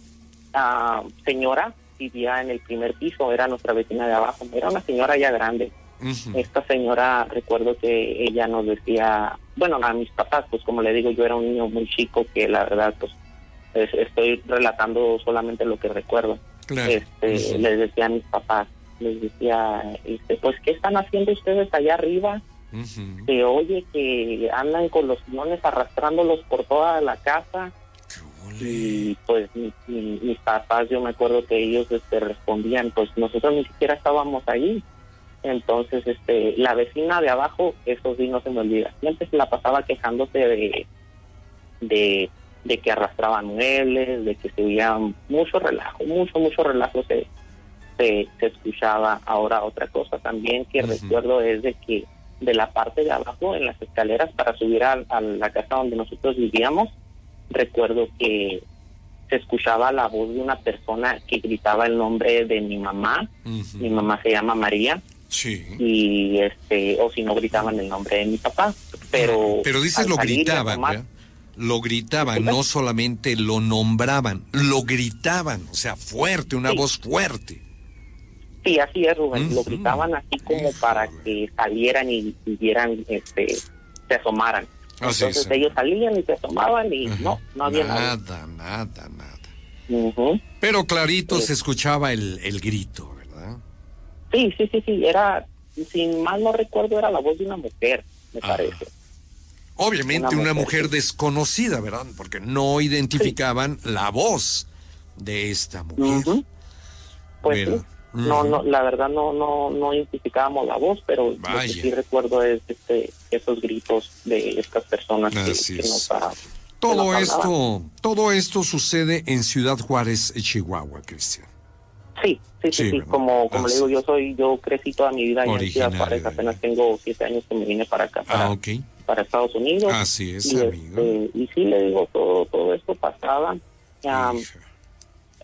ah, señora vivía en el primer piso, era nuestra vecina de abajo, era una señora ya grande. Esta señora, recuerdo que ella nos decía, bueno, a mis papás, pues como le digo, yo era un niño muy chico que la verdad, pues es- estoy relatando solamente lo que recuerdo. Claro. Este. Les decía a mis papás, les decía, este, pues, ¿qué están haciendo ustedes allá arriba? Se oye que andan con los sillones arrastrándolos por toda la casa y pues mi- mi- mis papás yo me acuerdo que ellos este, respondían pues nosotros ni siquiera estábamos ahí entonces este la vecina de abajo eso sí no se me olvida siempre se la pasaba quejándose de de, de que arrastraban muebles de que se oía mucho relajo mucho mucho relajo se se, se escuchaba ahora otra cosa también que recuerdo es de que de la parte de abajo en las escaleras para subir a, a la casa donde nosotros vivíamos recuerdo que se escuchaba la voz de una persona que gritaba el nombre de mi mamá. Mi mamá se llama María Sí. y este o si no gritaban el nombre de mi papá pero Pero dices al lo gritaban, ¿verdad? Lo gritaban, no solamente lo nombraban, lo gritaban, o sea, fuerte, una Sí. voz fuerte. Sí, así es, Rubén. Lo gritaban así como para que salieran y, y vieran, este, se asomaran. Así Entonces es. ellos salían y se asomaban y no, no había nada. nada. Nada, nada. Pero clarito Sí. se escuchaba el, el grito. Sí, sí, sí, sí. Era, si mal no recuerdo, era la voz de una mujer, me Ah, parece. Obviamente Una una mujer, mujer desconocida, ¿verdad? Porque no identificaban la voz de esta mujer. Ujú. Pues sí. No, no, la verdad no, no, no identificábamos la voz, pero lo que sí recuerdo es este, esos gritos de estas personas que, Así que es. nos, ah, Todo que nos hablaban. esto, todo esto sucede en Ciudad Juárez, Chihuahua, Cristian. Sí, sí, sí, Sí. Como, como le digo, yo soy, yo crecí toda mi vida en Ciudad Juárez, apenas tengo siete años que me vine para acá, para, Ah, para Estados Unidos. Así es, y, amigo. este, y sí, le digo, todo, todo esto pasaba. Ah,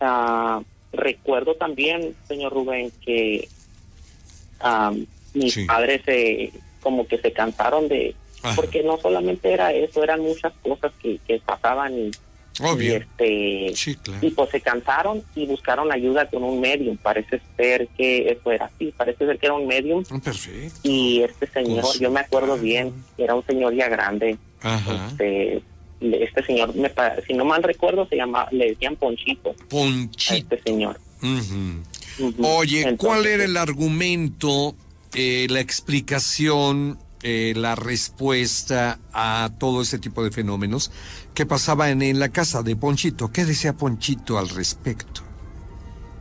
ah, recuerdo también, señor Rubén, que mis Sí. padres se, como que se cansaron de, Ajá. porque no solamente era eso, eran muchas cosas que, que pasaban y, y, Obvio. este Sí, claro. y pues se cansaron y buscaron ayuda con un medium. Parece ser que eso era así, parece ser que era un medium. Ah, Perfecto. Y este señor, yo me acuerdo bien, era un señor ya grande. Ajá. Este, este señor, me, si no mal recuerdo, se llama, le decían Ponchito a Ponchito. este señor. Oye, ¿cuál era el argumento eh, la explicación, eh, la respuesta a todo ese tipo de fenómenos que pasaban en, en la casa de Ponchito. ¿Qué decía Ponchito al respecto?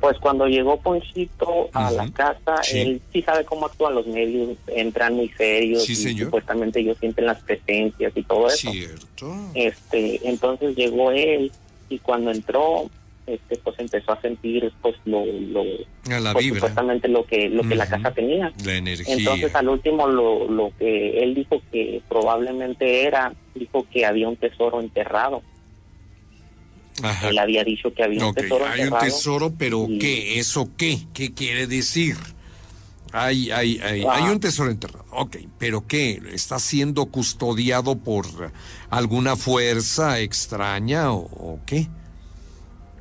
Pues cuando llegó Ponchito a la casa, Sí. él sí sabe cómo actúan los medios, entran muy serios Sí, y señor. supuestamente ellos sienten las presencias y todo eso. Cierto. Este, entonces llegó él y cuando entró, este, pues empezó a sentir pues lo, lo A la pues, supuestamente lo que lo que la casa tenía. la energía. Entonces al último lo, lo que él dijo que probablemente era, dijo que había un tesoro enterrado. Ajá. Él había dicho que había un tesoro hay un enterrado. tesoro, pero y- ¿qué? ¿Eso qué? ¿Qué quiere decir? Hay, hay, hay, Ah. hay un tesoro enterrado. Ok, pero ¿qué? ¿Está siendo custodiado por alguna fuerza extraña o, o qué?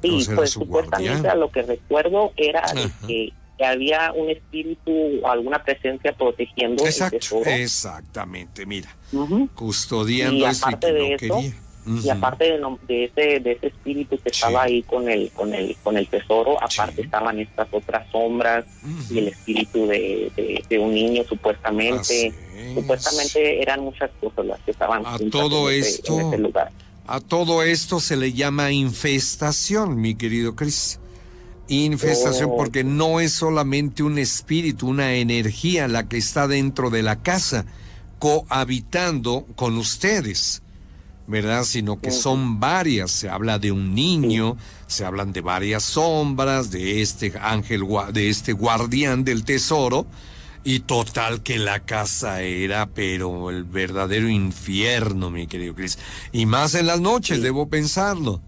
Sí, ¿No será pues su supuestamente a lo que recuerdo era de que, que había un espíritu o alguna presencia protegiendo el Exacto, tesoro. exactamente, mira, Ujú. custodiando Y aparte de eso. Y aparte de, de ese de ese espíritu que Sí. estaba ahí con el con el con el tesoro, aparte Sí. estaban estas otras sombras y el espíritu de, de, de un niño supuestamente. Supuestamente eran muchas cosas las que estaban A todo en ese- esto- en ese lugar. A todo esto se le llama infestación, mi querido Chris. Infestación Oh. porque no es solamente un espíritu, una energía la que está dentro de la casa, cohabitando con ustedes, ¿verdad? Sino que son varias. Se habla de un niño, se hablan de varias sombras, de este ángel, de este guardián del tesoro. Y total que la casa era, pero el verdadero infierno, mi querido Chris. Y más en las noches, debo pensarlo.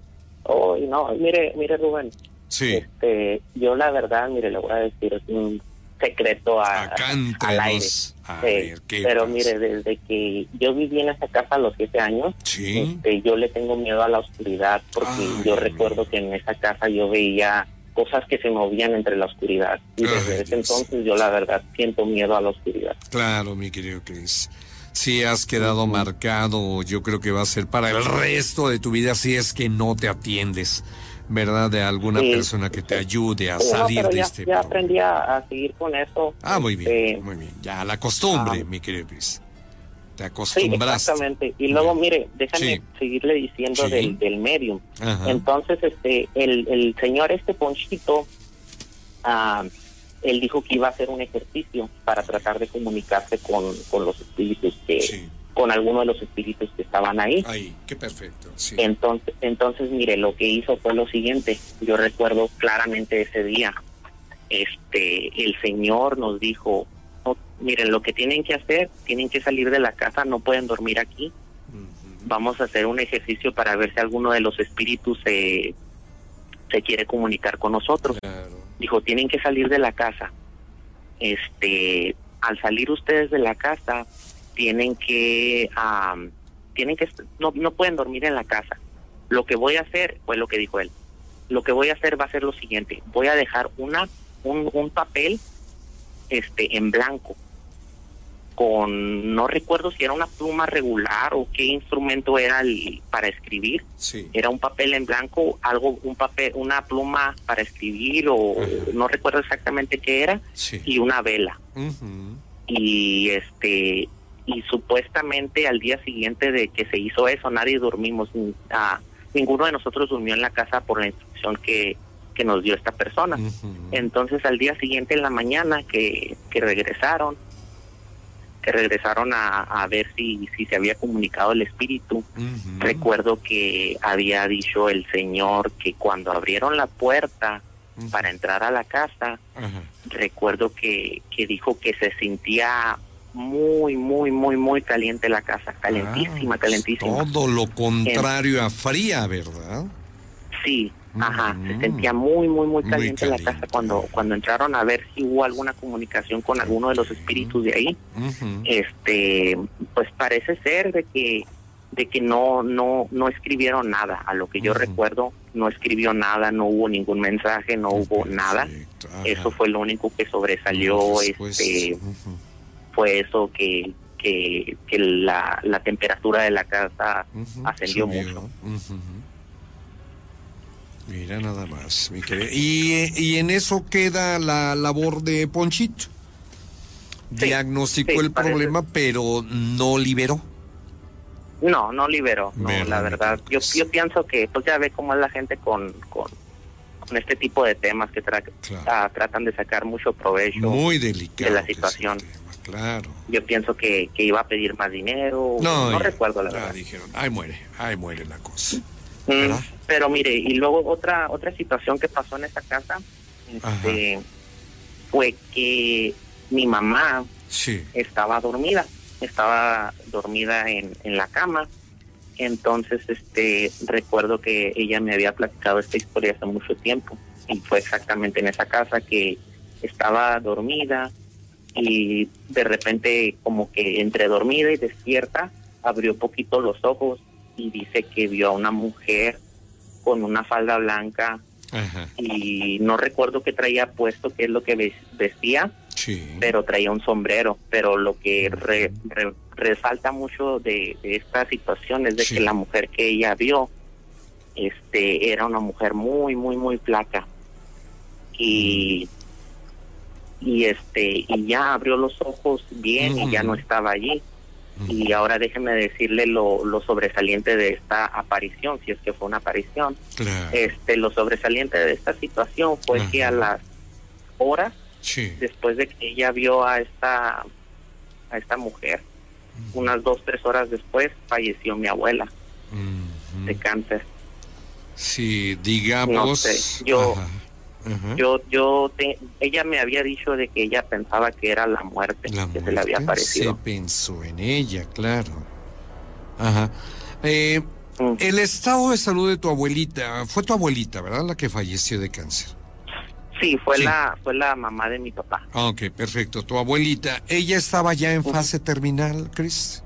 Oh, no, mire, mire Rubén, Sí. este, yo la verdad, mire, le voy a decir es un secreto a, Acá al aire. A Sí, ver, ¿qué pero pasa? mire, desde que yo viví en esa casa a los siete años, Sí. este, yo le tengo miedo a la oscuridad porque Ay, yo recuerdo que en esa casa yo veía cosas que se movían entre la oscuridad y desde Ay, ese entonces yo la verdad siento miedo a la oscuridad. Claro, mi querido Chris. Si has quedado marcado, yo creo que va a ser para el resto de tu vida si es que no te atiendes, ¿verdad? De alguna Sí. persona que te ayude a no, salir de este ya problema. aprendí a, a seguir con eso. Ah, muy bien, Este, muy bien. Ya la costumbre, ah. mi querido Chris. Te Sí, exactamente. Y luego, mire, déjame Sí. seguirle diciendo Sí. del, del medium. Ajá. Entonces, este, el, el señor este Ponchito, ah, él dijo que iba a hacer un ejercicio para tratar de comunicarse con, con los espíritus que, Sí. con alguno de los espíritus que estaban ahí. Ahí, qué perfecto. Entonces, entonces, mire, lo que hizo fue lo siguiente. Yo recuerdo claramente ese día. Este, el señor nos dijo, "No, miren, lo que tienen que hacer, tienen que salir de la casa, no pueden dormir aquí. Vamos a hacer un ejercicio para ver si alguno de los espíritus se, se quiere comunicar con nosotros. Claro. Dijo, tienen que salir de la casa. Este, al salir ustedes de la casa, tienen que, tienen que, no, no pueden dormir en la casa. Lo que voy a hacer, fue lo que dijo él, lo que voy a hacer va a ser lo siguiente, voy a dejar una, un, un papel, este, en blanco, con, no recuerdo si era una pluma regular o qué instrumento era el, para escribir, Sí. era un papel en blanco, algo, un papel, una pluma para escribir o no recuerdo exactamente qué era Sí. y una vela Ujú. y este y supuestamente al día siguiente de que se hizo eso nadie dormimos ni- ah, ninguno de nosotros durmió en la casa por la instrucción que, que nos dio esta persona entonces al día siguiente en la mañana que, que regresaron que regresaron a, a ver si, si se había comunicado el espíritu. Recuerdo que había dicho el señor que cuando abrieron la puerta para entrar a la casa, recuerdo que, que dijo que se sentía muy, muy, muy, muy caliente la casa, calentísima, Ah, calentísima. Todo lo contrario a fría, ¿verdad? Sí, ajá, Mm. se sentía muy, muy, muy Muy caliente la casa cuando, cuando entraron a ver si hubo alguna comunicación con alguno de los espíritus de ahí. Este pues parece ser de que de que no no no escribieron nada a lo que yo recuerdo no escribió nada no hubo ningún mensaje no hubo nada ajá. eso fue lo único que sobresalió Después, este ujú, fue eso que que, que la, la temperatura de la casa ascendió subió, mucho. Mira nada más, mi querido. Y, y en eso queda la labor de Ponchito. diagnosticó sí, el parece- problema, pero no liberó. No, no liberó, no, la verdad. Yo, yo pienso que, pues ya ve cómo es la gente con, con, con este tipo de temas que tra- Claro. ah, tratan de sacar mucho provecho. Muy delicado. de la situación. claro. Yo pienso que, que iba a pedir más dinero, No, no, ya- recuerdo la verdad. dijeron, ahí muere, ahí muere la cosa. Mm, pero mire, y luego otra otra situación que pasó en esa casa este, fue que mi mamá Sí. estaba dormida, estaba dormida en, en la cama. Entonces, este, recuerdo que ella me había platicado esta historia hace mucho tiempo y fue exactamente en esa casa que estaba dormida y de repente como que entre dormida y despierta abrió poquito los ojos y dice que vio a una mujer con una falda blanca Ajá. y no recuerdo qué traía puesto, qué es lo que ves- vestía, Sí. pero traía un sombrero. Pero lo que re- re- resalta mucho de, de esta situación es de Sí. que la mujer que ella vio este era una mujer muy, muy, muy flaca. Y, y este y ya abrió los ojos bien y ya no Ujú. estaba allí. Y ahora déjeme decirle lo, lo sobresaliente de esta aparición, si es que fue una aparición. Claro. Este, lo sobresaliente de esta situación fue que a las horas Sí. después de que ella vio a esta a esta mujer unas dos tres horas después falleció mi abuela de cáncer Sí, digamos. No sé, yo- Ajá, yo yo te- ella me había dicho de que ella pensaba que era la muerte La que se le había muerte se aparecido pensó en ella, claro. Ajá. Eh, Mm. el estado de salud de tu abuelita, fue tu abuelita, ¿verdad? La que falleció de cáncer. sí fue Sí. la fue la mamá de mi papá Ah, ok, perfecto. Tu abuelita, ¿ella estaba ya en fase terminal, Chris?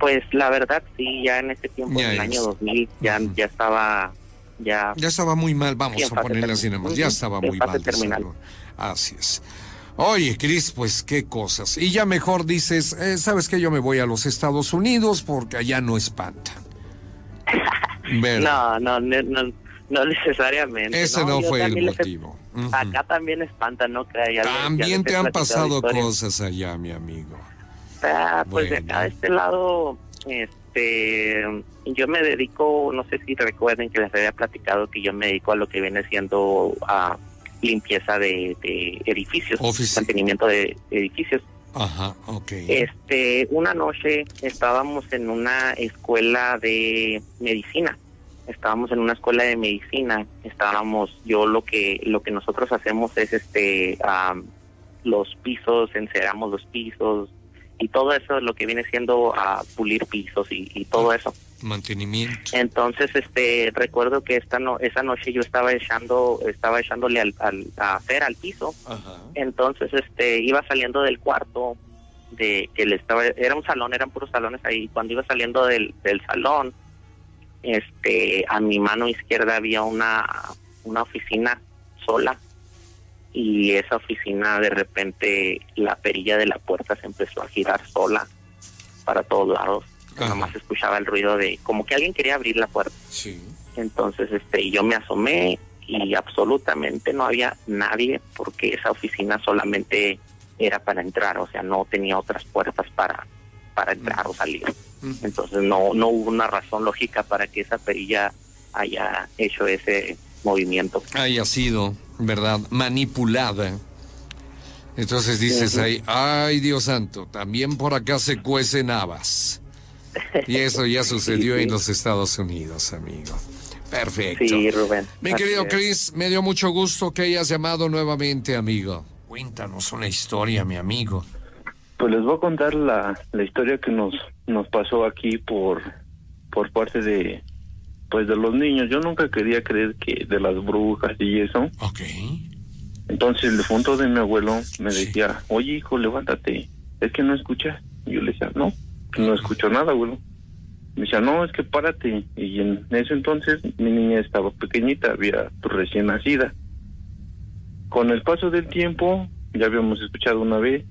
pues la verdad sí ya en ese tiempo Ya en el es. año 2000 ya ya estaba ya Ya estaba muy mal, vamos a fase ponerla así nada más. Ya estaba muy mal. de terminal. Así es. Oye, Cris, pues qué cosas. Y ya mejor dices, eh, ¿sabes que Yo me voy a los Estados Unidos porque allá no espantan. [LAUGHS] ¿Verdad? no no no no, no necesariamente Ese no, yo fue el también les- motivo. Ujú. Acá también espanta, ¿no? Les- les También te han pasado cosas allá, mi amigo. Ah, pues de Bueno. acá de este lado, este, yo me dedico, no sé si recuerden que les había platicado que yo me dedico a lo que viene siendo a limpieza de, de edificios, mantenimiento de edificios. Ajá, ok. Este, una noche estábamos en una escuela de medicina. Estábamos en una escuela de medicina. Estábamos, yo lo que lo que nosotros hacemos es este los pisos, enceramos los pisos y todo eso lo que viene siendo a pulir pisos y, y todo eso. Mantenimiento. Entonces, este, recuerdo que esta no, esa noche yo estaba echando, estaba echándole al, al, a hacer al piso Ajá. entonces, este, iba saliendo del cuarto de que le estaba, era un salón, eran puros salones ahí. Cuando iba saliendo del, del salón, este, a mi mano izquierda había una, una oficina sola y esa oficina de repente la perilla de la puerta se empezó a girar sola para todos lados. Nomás se escuchaba el ruido de como que alguien quería abrir la puerta. Sí. Entonces, este, yo me asomé y absolutamente no había nadie porque esa oficina solamente era para entrar, o sea, no tenía otras puertas para para entrar o salir. Entonces, no no hubo una razón lógica para que esa perilla haya hecho ese movimiento. Haya sido, ¿verdad? Manipulada. Entonces dices ahí, ay Dios santo, también por acá se cuecen habas. Y eso ya [LAUGHS] sucedió Sí, sí. en los Estados Unidos, amigo. Perfecto. Sí, Rubén. Mi Así querido. Chris, me dio mucho gusto que hayas llamado nuevamente, amigo. Cuéntanos una historia, mi amigo. Pues les voy a contar la, la historia que nos nos pasó aquí por por parte de pues de los niños. Yo nunca quería creer que de las brujas y eso. Ok. Entonces el punto de mi abuelo me Sí. decía, oye hijo, levántate, es que no escuchas. Y yo le decía, no, que no escucho nada, abuelo. Me decía, no, es que párate. Y en ese entonces mi niña estaba pequeñita, había recién nacida. Con el paso del tiempo, ya habíamos escuchado una vez,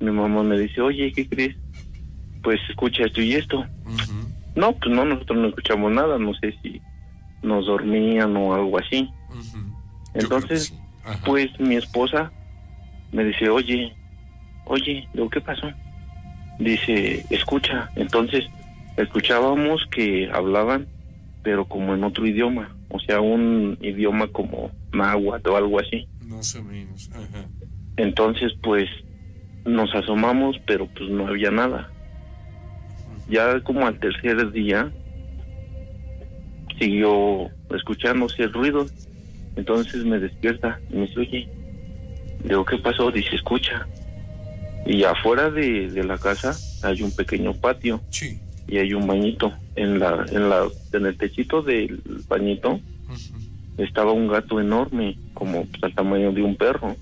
mi mamá me dice, oye, ¿qué crees? Pues escucha esto y esto. No, pues no, nosotros no escuchamos nada, no sé si nos dormían o algo así. Entonces, sí. Pues mi esposa me dice, oye, oye, digo, ¿qué pasó? Dice, escucha. Entonces, escuchábamos que hablaban, pero como en otro idioma, o sea, un idioma como náhuatl o algo así. Más o menos. Ajá. Entonces, pues, nos asomamos, pero pues no había nada. Ya como al tercer día, siguió escuchándose el ruido. Entonces me despierta y me dice, oye, digo, ¿qué pasó? Dice, escucha. Y afuera de, de la casa hay un pequeño patio Sí. y hay un bañito. En la, en la, en el techito del bañito estaba un gato enorme, como pues, al tamaño de un perro.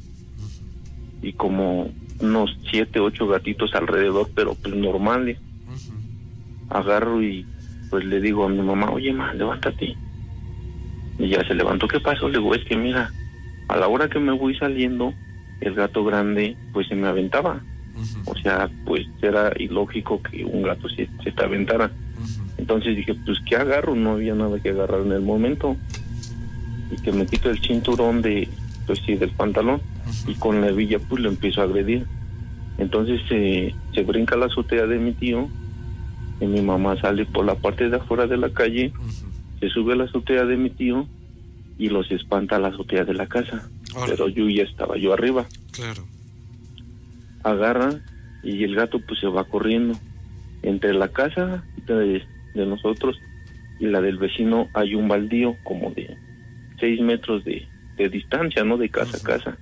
Y como unos siete, ocho gatitos alrededor, pero pues normales. Agarro y pues le digo a mi mamá, oye, ma, levántate. Y ya se levantó, ¿qué pasó? Le digo, es que mira, a la hora que me voy saliendo, el gato grande pues se me aventaba. O sea, pues era ilógico que un gato se, se te aventara. Entonces dije, pues ¿qué agarro? No había nada que agarrar en el momento. Y que me quito el cinturón de, pues sí, del pantalón. Y con la hebilla pues lo empiezo a agredir. Entonces eh, se brinca la azotea de mi tío. Y mi mamá sale por la parte de afuera de la calle. Se sube a la azotea de mi tío. Y los espanta a la azotea de la casa. Pero yo ya estaba yo arriba. Claro. agarra y el gato pues se va corriendo. Entre la casa de, de nosotros y la del vecino hay un baldío como de seis metros de, de distancia, ¿no? De casa a casa.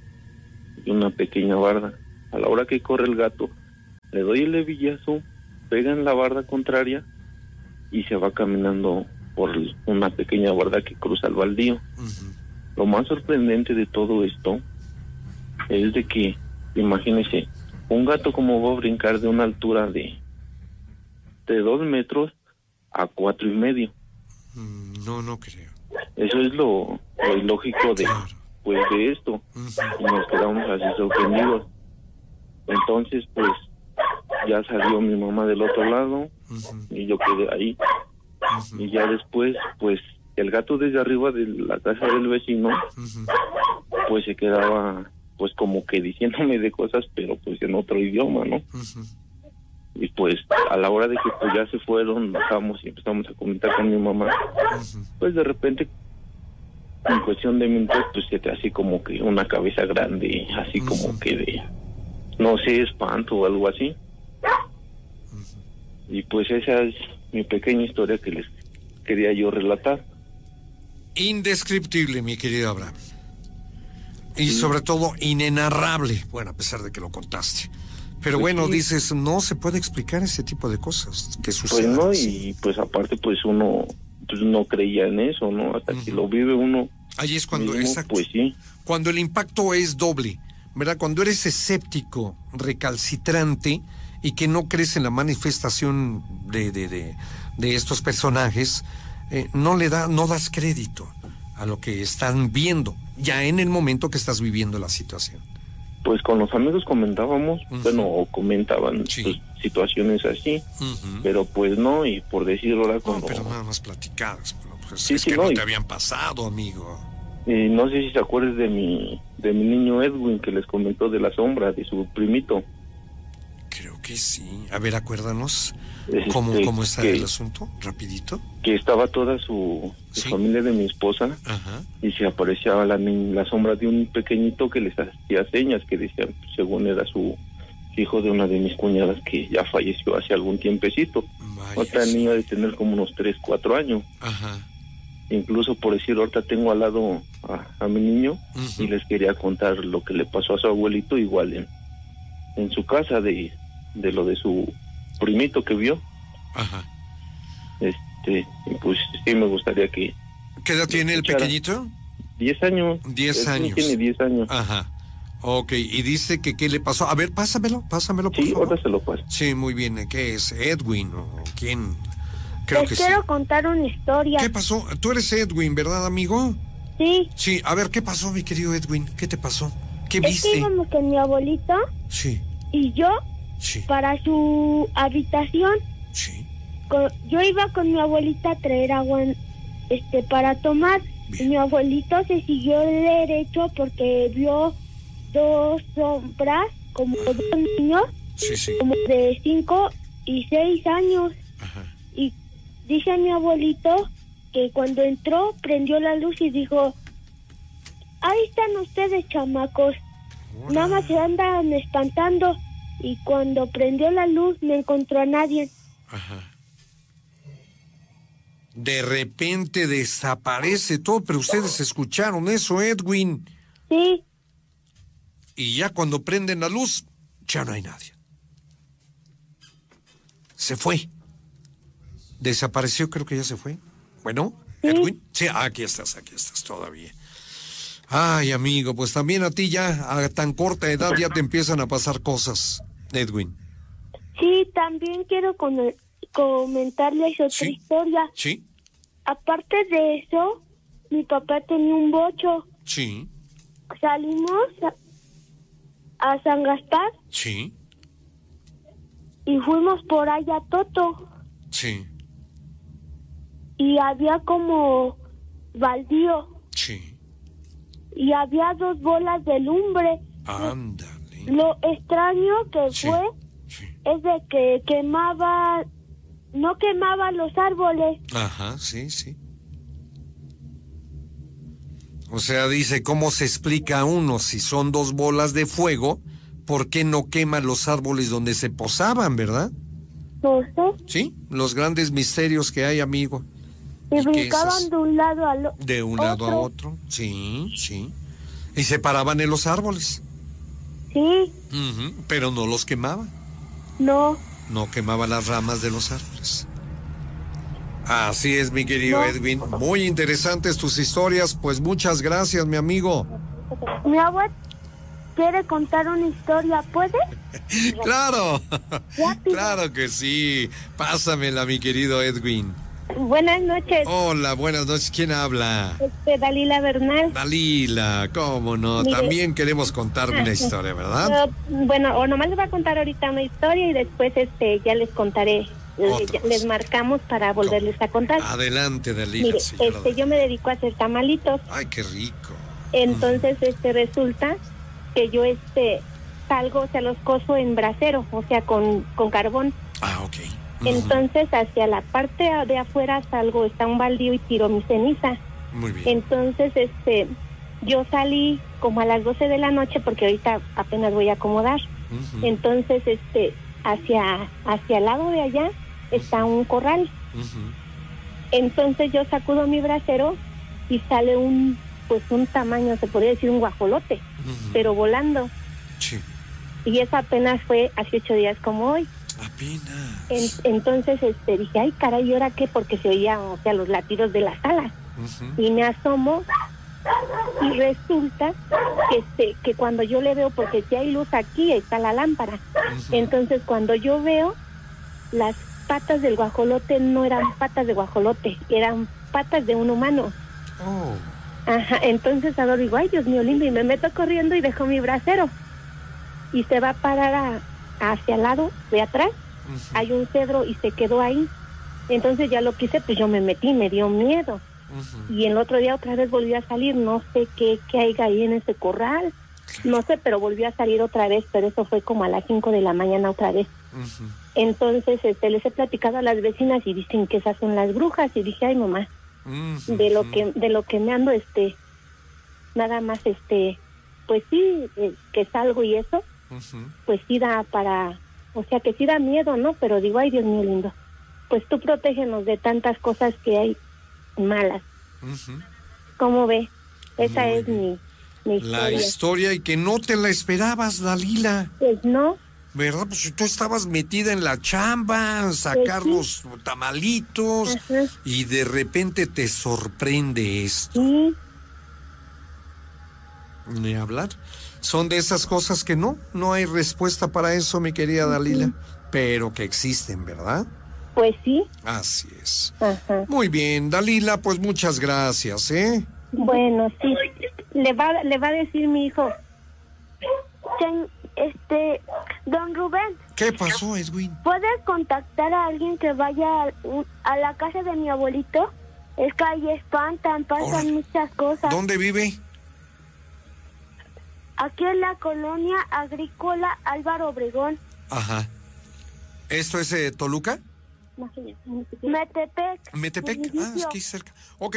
Y una pequeña barda. A la hora que corre el gato, le doy el hebillazo, pega en la barda contraria y se va caminando por una pequeña barda que cruza el baldío. Lo más sorprendente de todo esto es de que, imagínese, un gato como va a brincar de una altura de de dos metros a cuatro y medio. Mm, No, no creo. Eso es lo, lo ilógico de, Claro. pues, de esto. Y nos quedamos así sorprendidos. Entonces, pues, ya salió mi mamá del otro lado y yo quedé ahí. Y ya después, pues, el gato desde arriba de la casa del vecino pues se quedaba pues como que diciéndome de cosas pero pues en otro idioma no y pues a la hora de que pues ya se fueron bajamos y empezamos a comentar con mi mamá pues de repente en cuestión de minutos pues se te hace como que una cabeza grande así como que de no sé espanto o algo así y pues esa es mi pequeña historia que les quería yo relatar Indescriptible, mi querido Abraham. Y sobre todo inenarrable, bueno, a pesar de que lo contaste. Pero Pues bueno, sí. dices, no se puede explicar ese tipo de cosas que pues suceden. no así. y pues aparte pues uno pues no creía en eso no hasta que lo vive uno Ahí es cuando, mismo, exacto, pues sí cuando el impacto es doble, ¿verdad? Cuando eres escéptico, recalcitrante y que no crees en la manifestación de, de, de, de estos personajes, eh, no le da, no das crédito a lo que están viendo, ya en el momento que estás viviendo la situación. pues con los amigos comentábamos, bueno, o comentaban Sí. pues, situaciones así, pero pues no, y por decirlo ahora No, cuando... pero nada más platicadas, pues Sí, es sí, que no, no y- te habían pasado, amigo. no sé si se acuerdan de mi, de mi niño Edwin que les comentó de la sombra, de su primito. Creo que sí. A ver, acuérdanos Este, cómo, cómo está que, el asunto, rapidito. que estaba toda su, su Sí. familia de mi esposa Ajá. y se aparecía la, la sombra de un pequeñito que les hacía señas, que decían, según era su hijo de una de mis cuñadas que ya falleció hace algún tiempecito. Vaya, Otra sí. niña de tener como unos 3, 4 años. Ajá. Incluso por decir, ahorita tengo al lado a, a mi niño y les quería contar lo que le pasó a su abuelito igual en, en su casa de, de lo de su primito que vio. Ajá. Este, pues sí me gustaría que ¿Qué edad tiene el pequeñito? 10 años. 10 Él sí años. Tiene 10 años. Ajá. Ok, y dice que qué le pasó. A ver, pásamelo, pásamelo, por sí, favor. ahora se lo paso. Sí, muy bien. ¿Qué es? ¿Edwin o quién? Creo Les que sí. quiero contar una historia. ¿Qué pasó? Tú eres Edwin, ¿verdad, amigo? Sí, Sí, a ver, ¿qué pasó, mi querido Edwin? ¿Qué te pasó? ¿Qué es que viste? íbamos con mi abuelita Sí, y yo sí, para su habitación. sí. Yo iba con mi abuelita a traer agua este, para tomar. Y mi abuelito se siguió derecho porque vio dos sombras como dos niños, Sí, sí. como de cinco y seis años. Ajá. Y dice mi abuelito que cuando entró prendió la luz y dijo, ahí están ustedes chamacos, nada más se andan espantando. Y cuando prendió la luz no encontró a nadie. Ajá. De repente desaparece todo, pero ustedes escucharon eso, Edwin. Sí, Y ya cuando prenden la luz, ya no hay nadie. Se fue. Desapareció, creo que ya se fue. Bueno, Edwin. Sí, aquí estás, aquí estás todavía. Ay, amigo, pues también a ti ya, a tan corta edad, ya te empiezan a pasar cosas, Edwin. sí, también quiero con- comentarles otra Sí. historia. ¿Sí? Aparte de eso, mi papá tenía un bocho. Sí, Salimos a, a San Gaspar sí, y fuimos por allá a Toto. sí, Y había como baldío. sí. Y había dos bolas de lumbre. Lo extraño que Sí, fue sí. es de que quemaba, no quemaba los árboles. Ajá, sí, sí. O sea, dice, ¿cómo se explica uno si son dos bolas de fuego? ¿Por qué no queman los árboles donde se posaban, verdad? No sé. Sí, los grandes misterios que hay, amigo. Y ¿Y brincaban de un lado al otro. De un lado a otro. Sí, sí. Y se paraban en los árboles. Sí, Pero no los quemaban. no. No quemaba las ramas de los árboles. Así es, mi querido Edwin. Muy interesantes tus historias. Pues muchas gracias, mi amigo. Mi abuelo quiere contar una historia, ¿puede? [LAUGHS] Claro, Rápido. claro que sí. Pásamela, mi querido Edwin. Buenas noches, Hola, buenas noches. ¿Quién habla? este, Dalila Bernal. Dalila, cómo no. Mire. También queremos contar una historia, ¿verdad? Yo, bueno, o nomás les voy a contar ahorita una historia y después este ya les contaré. eh, les marcamos para volverles a contar. Adelante, Dalila, Mire, este, Dalila. yo me dedico a hacer tamalitos. Ay, qué rico. Entonces, este, resulta que yo, este, salgo, o sea, los coso en brasero, o sea, con, con carbón. Ah, ok. Entonces, hacia la parte de afuera salgo, está un baldío y tiro mi ceniza. Muy bien. Entonces, este, yo salí como a las 12 de la noche porque ahorita apenas voy a acomodar. Entonces, este, hacia, hacia el lado de allá está un corral. Entonces yo sacudo mi brasero y sale un, pues un tamaño, se podría decir un guajolote, pero volando. Sí, Y eso apenas fue hace ocho días como hoy. Apenas. En- entonces, este, dije, ay, caray, ¿y ahora qué? Porque se oían, o sea, los latidos de las alas. Y me asomo y resulta que este, que cuando yo le veo porque si hay luz aquí está la lámpara entonces cuando yo veo las patas del guajolote no eran patas de guajolote eran patas de un humano Oh, ajá entonces ahora digo ay Dios mío lindo y me meto corriendo y dejo mi brasero y se va a parar a- hacia el lado de atrás hay un cedro y se quedó ahí. Entonces ya lo quise pues yo me metí me dio miedo. Y el otro día otra vez volvió a salir, no sé qué, qué hay ahí en ese corral, no sé, pero volvió a salir otra vez, pero eso fue como a las 5 de la mañana otra vez. Entonces este, les he platicado a las vecinas y dicen que esas son las brujas y dije, ay mamá, de lo que de lo que me ando, este, nada más, este, pues sí, eh, que salgo y eso, Pues sí da para, o sea que sí da miedo, ¿no? Pero digo, ay Dios mío lindo, pues tú protégenos de tantas cosas que hay malas. ¿Cómo ve? Esa Muy es mi, mi La historia. historia y que no te la esperabas, Dalila. Pues no, ¿Verdad? Pues si tú estabas metida en la chamba, sacar Pues sí. los tamalitos Ajá. y de repente te sorprende esto. sí, Ni hablar. Son de esas cosas que no, no hay respuesta para eso, mi querida Dalila, pero que existen, ¿verdad? pues sí. Así es. Ajá. Muy bien, Dalila, pues muchas gracias, ¿eh? Bueno, sí. Le va, le va a decir mi hijo. Este, don Rubén, ¿Qué pasó, Edwin? ¿puedes contactar a alguien que vaya a, a la casa de mi abuelito? Es que ahí espantan, pasan muchas cosas. ¿Dónde vive? Aquí en la colonia agrícola Álvaro Obregón, Ajá. ¿Esto es eh, Toluca? Metepec. Metepec. Ah, es es cerca. Ok,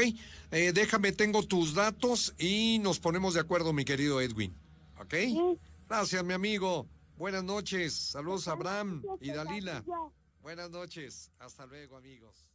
eh, déjame, tengo tus datos y nos ponemos de acuerdo, mi querido Edwin. ¿Ok? Gracias, mi amigo. Buenas noches. Saludos a Abraham y Dalila. Buenas noches. Hasta luego, amigos.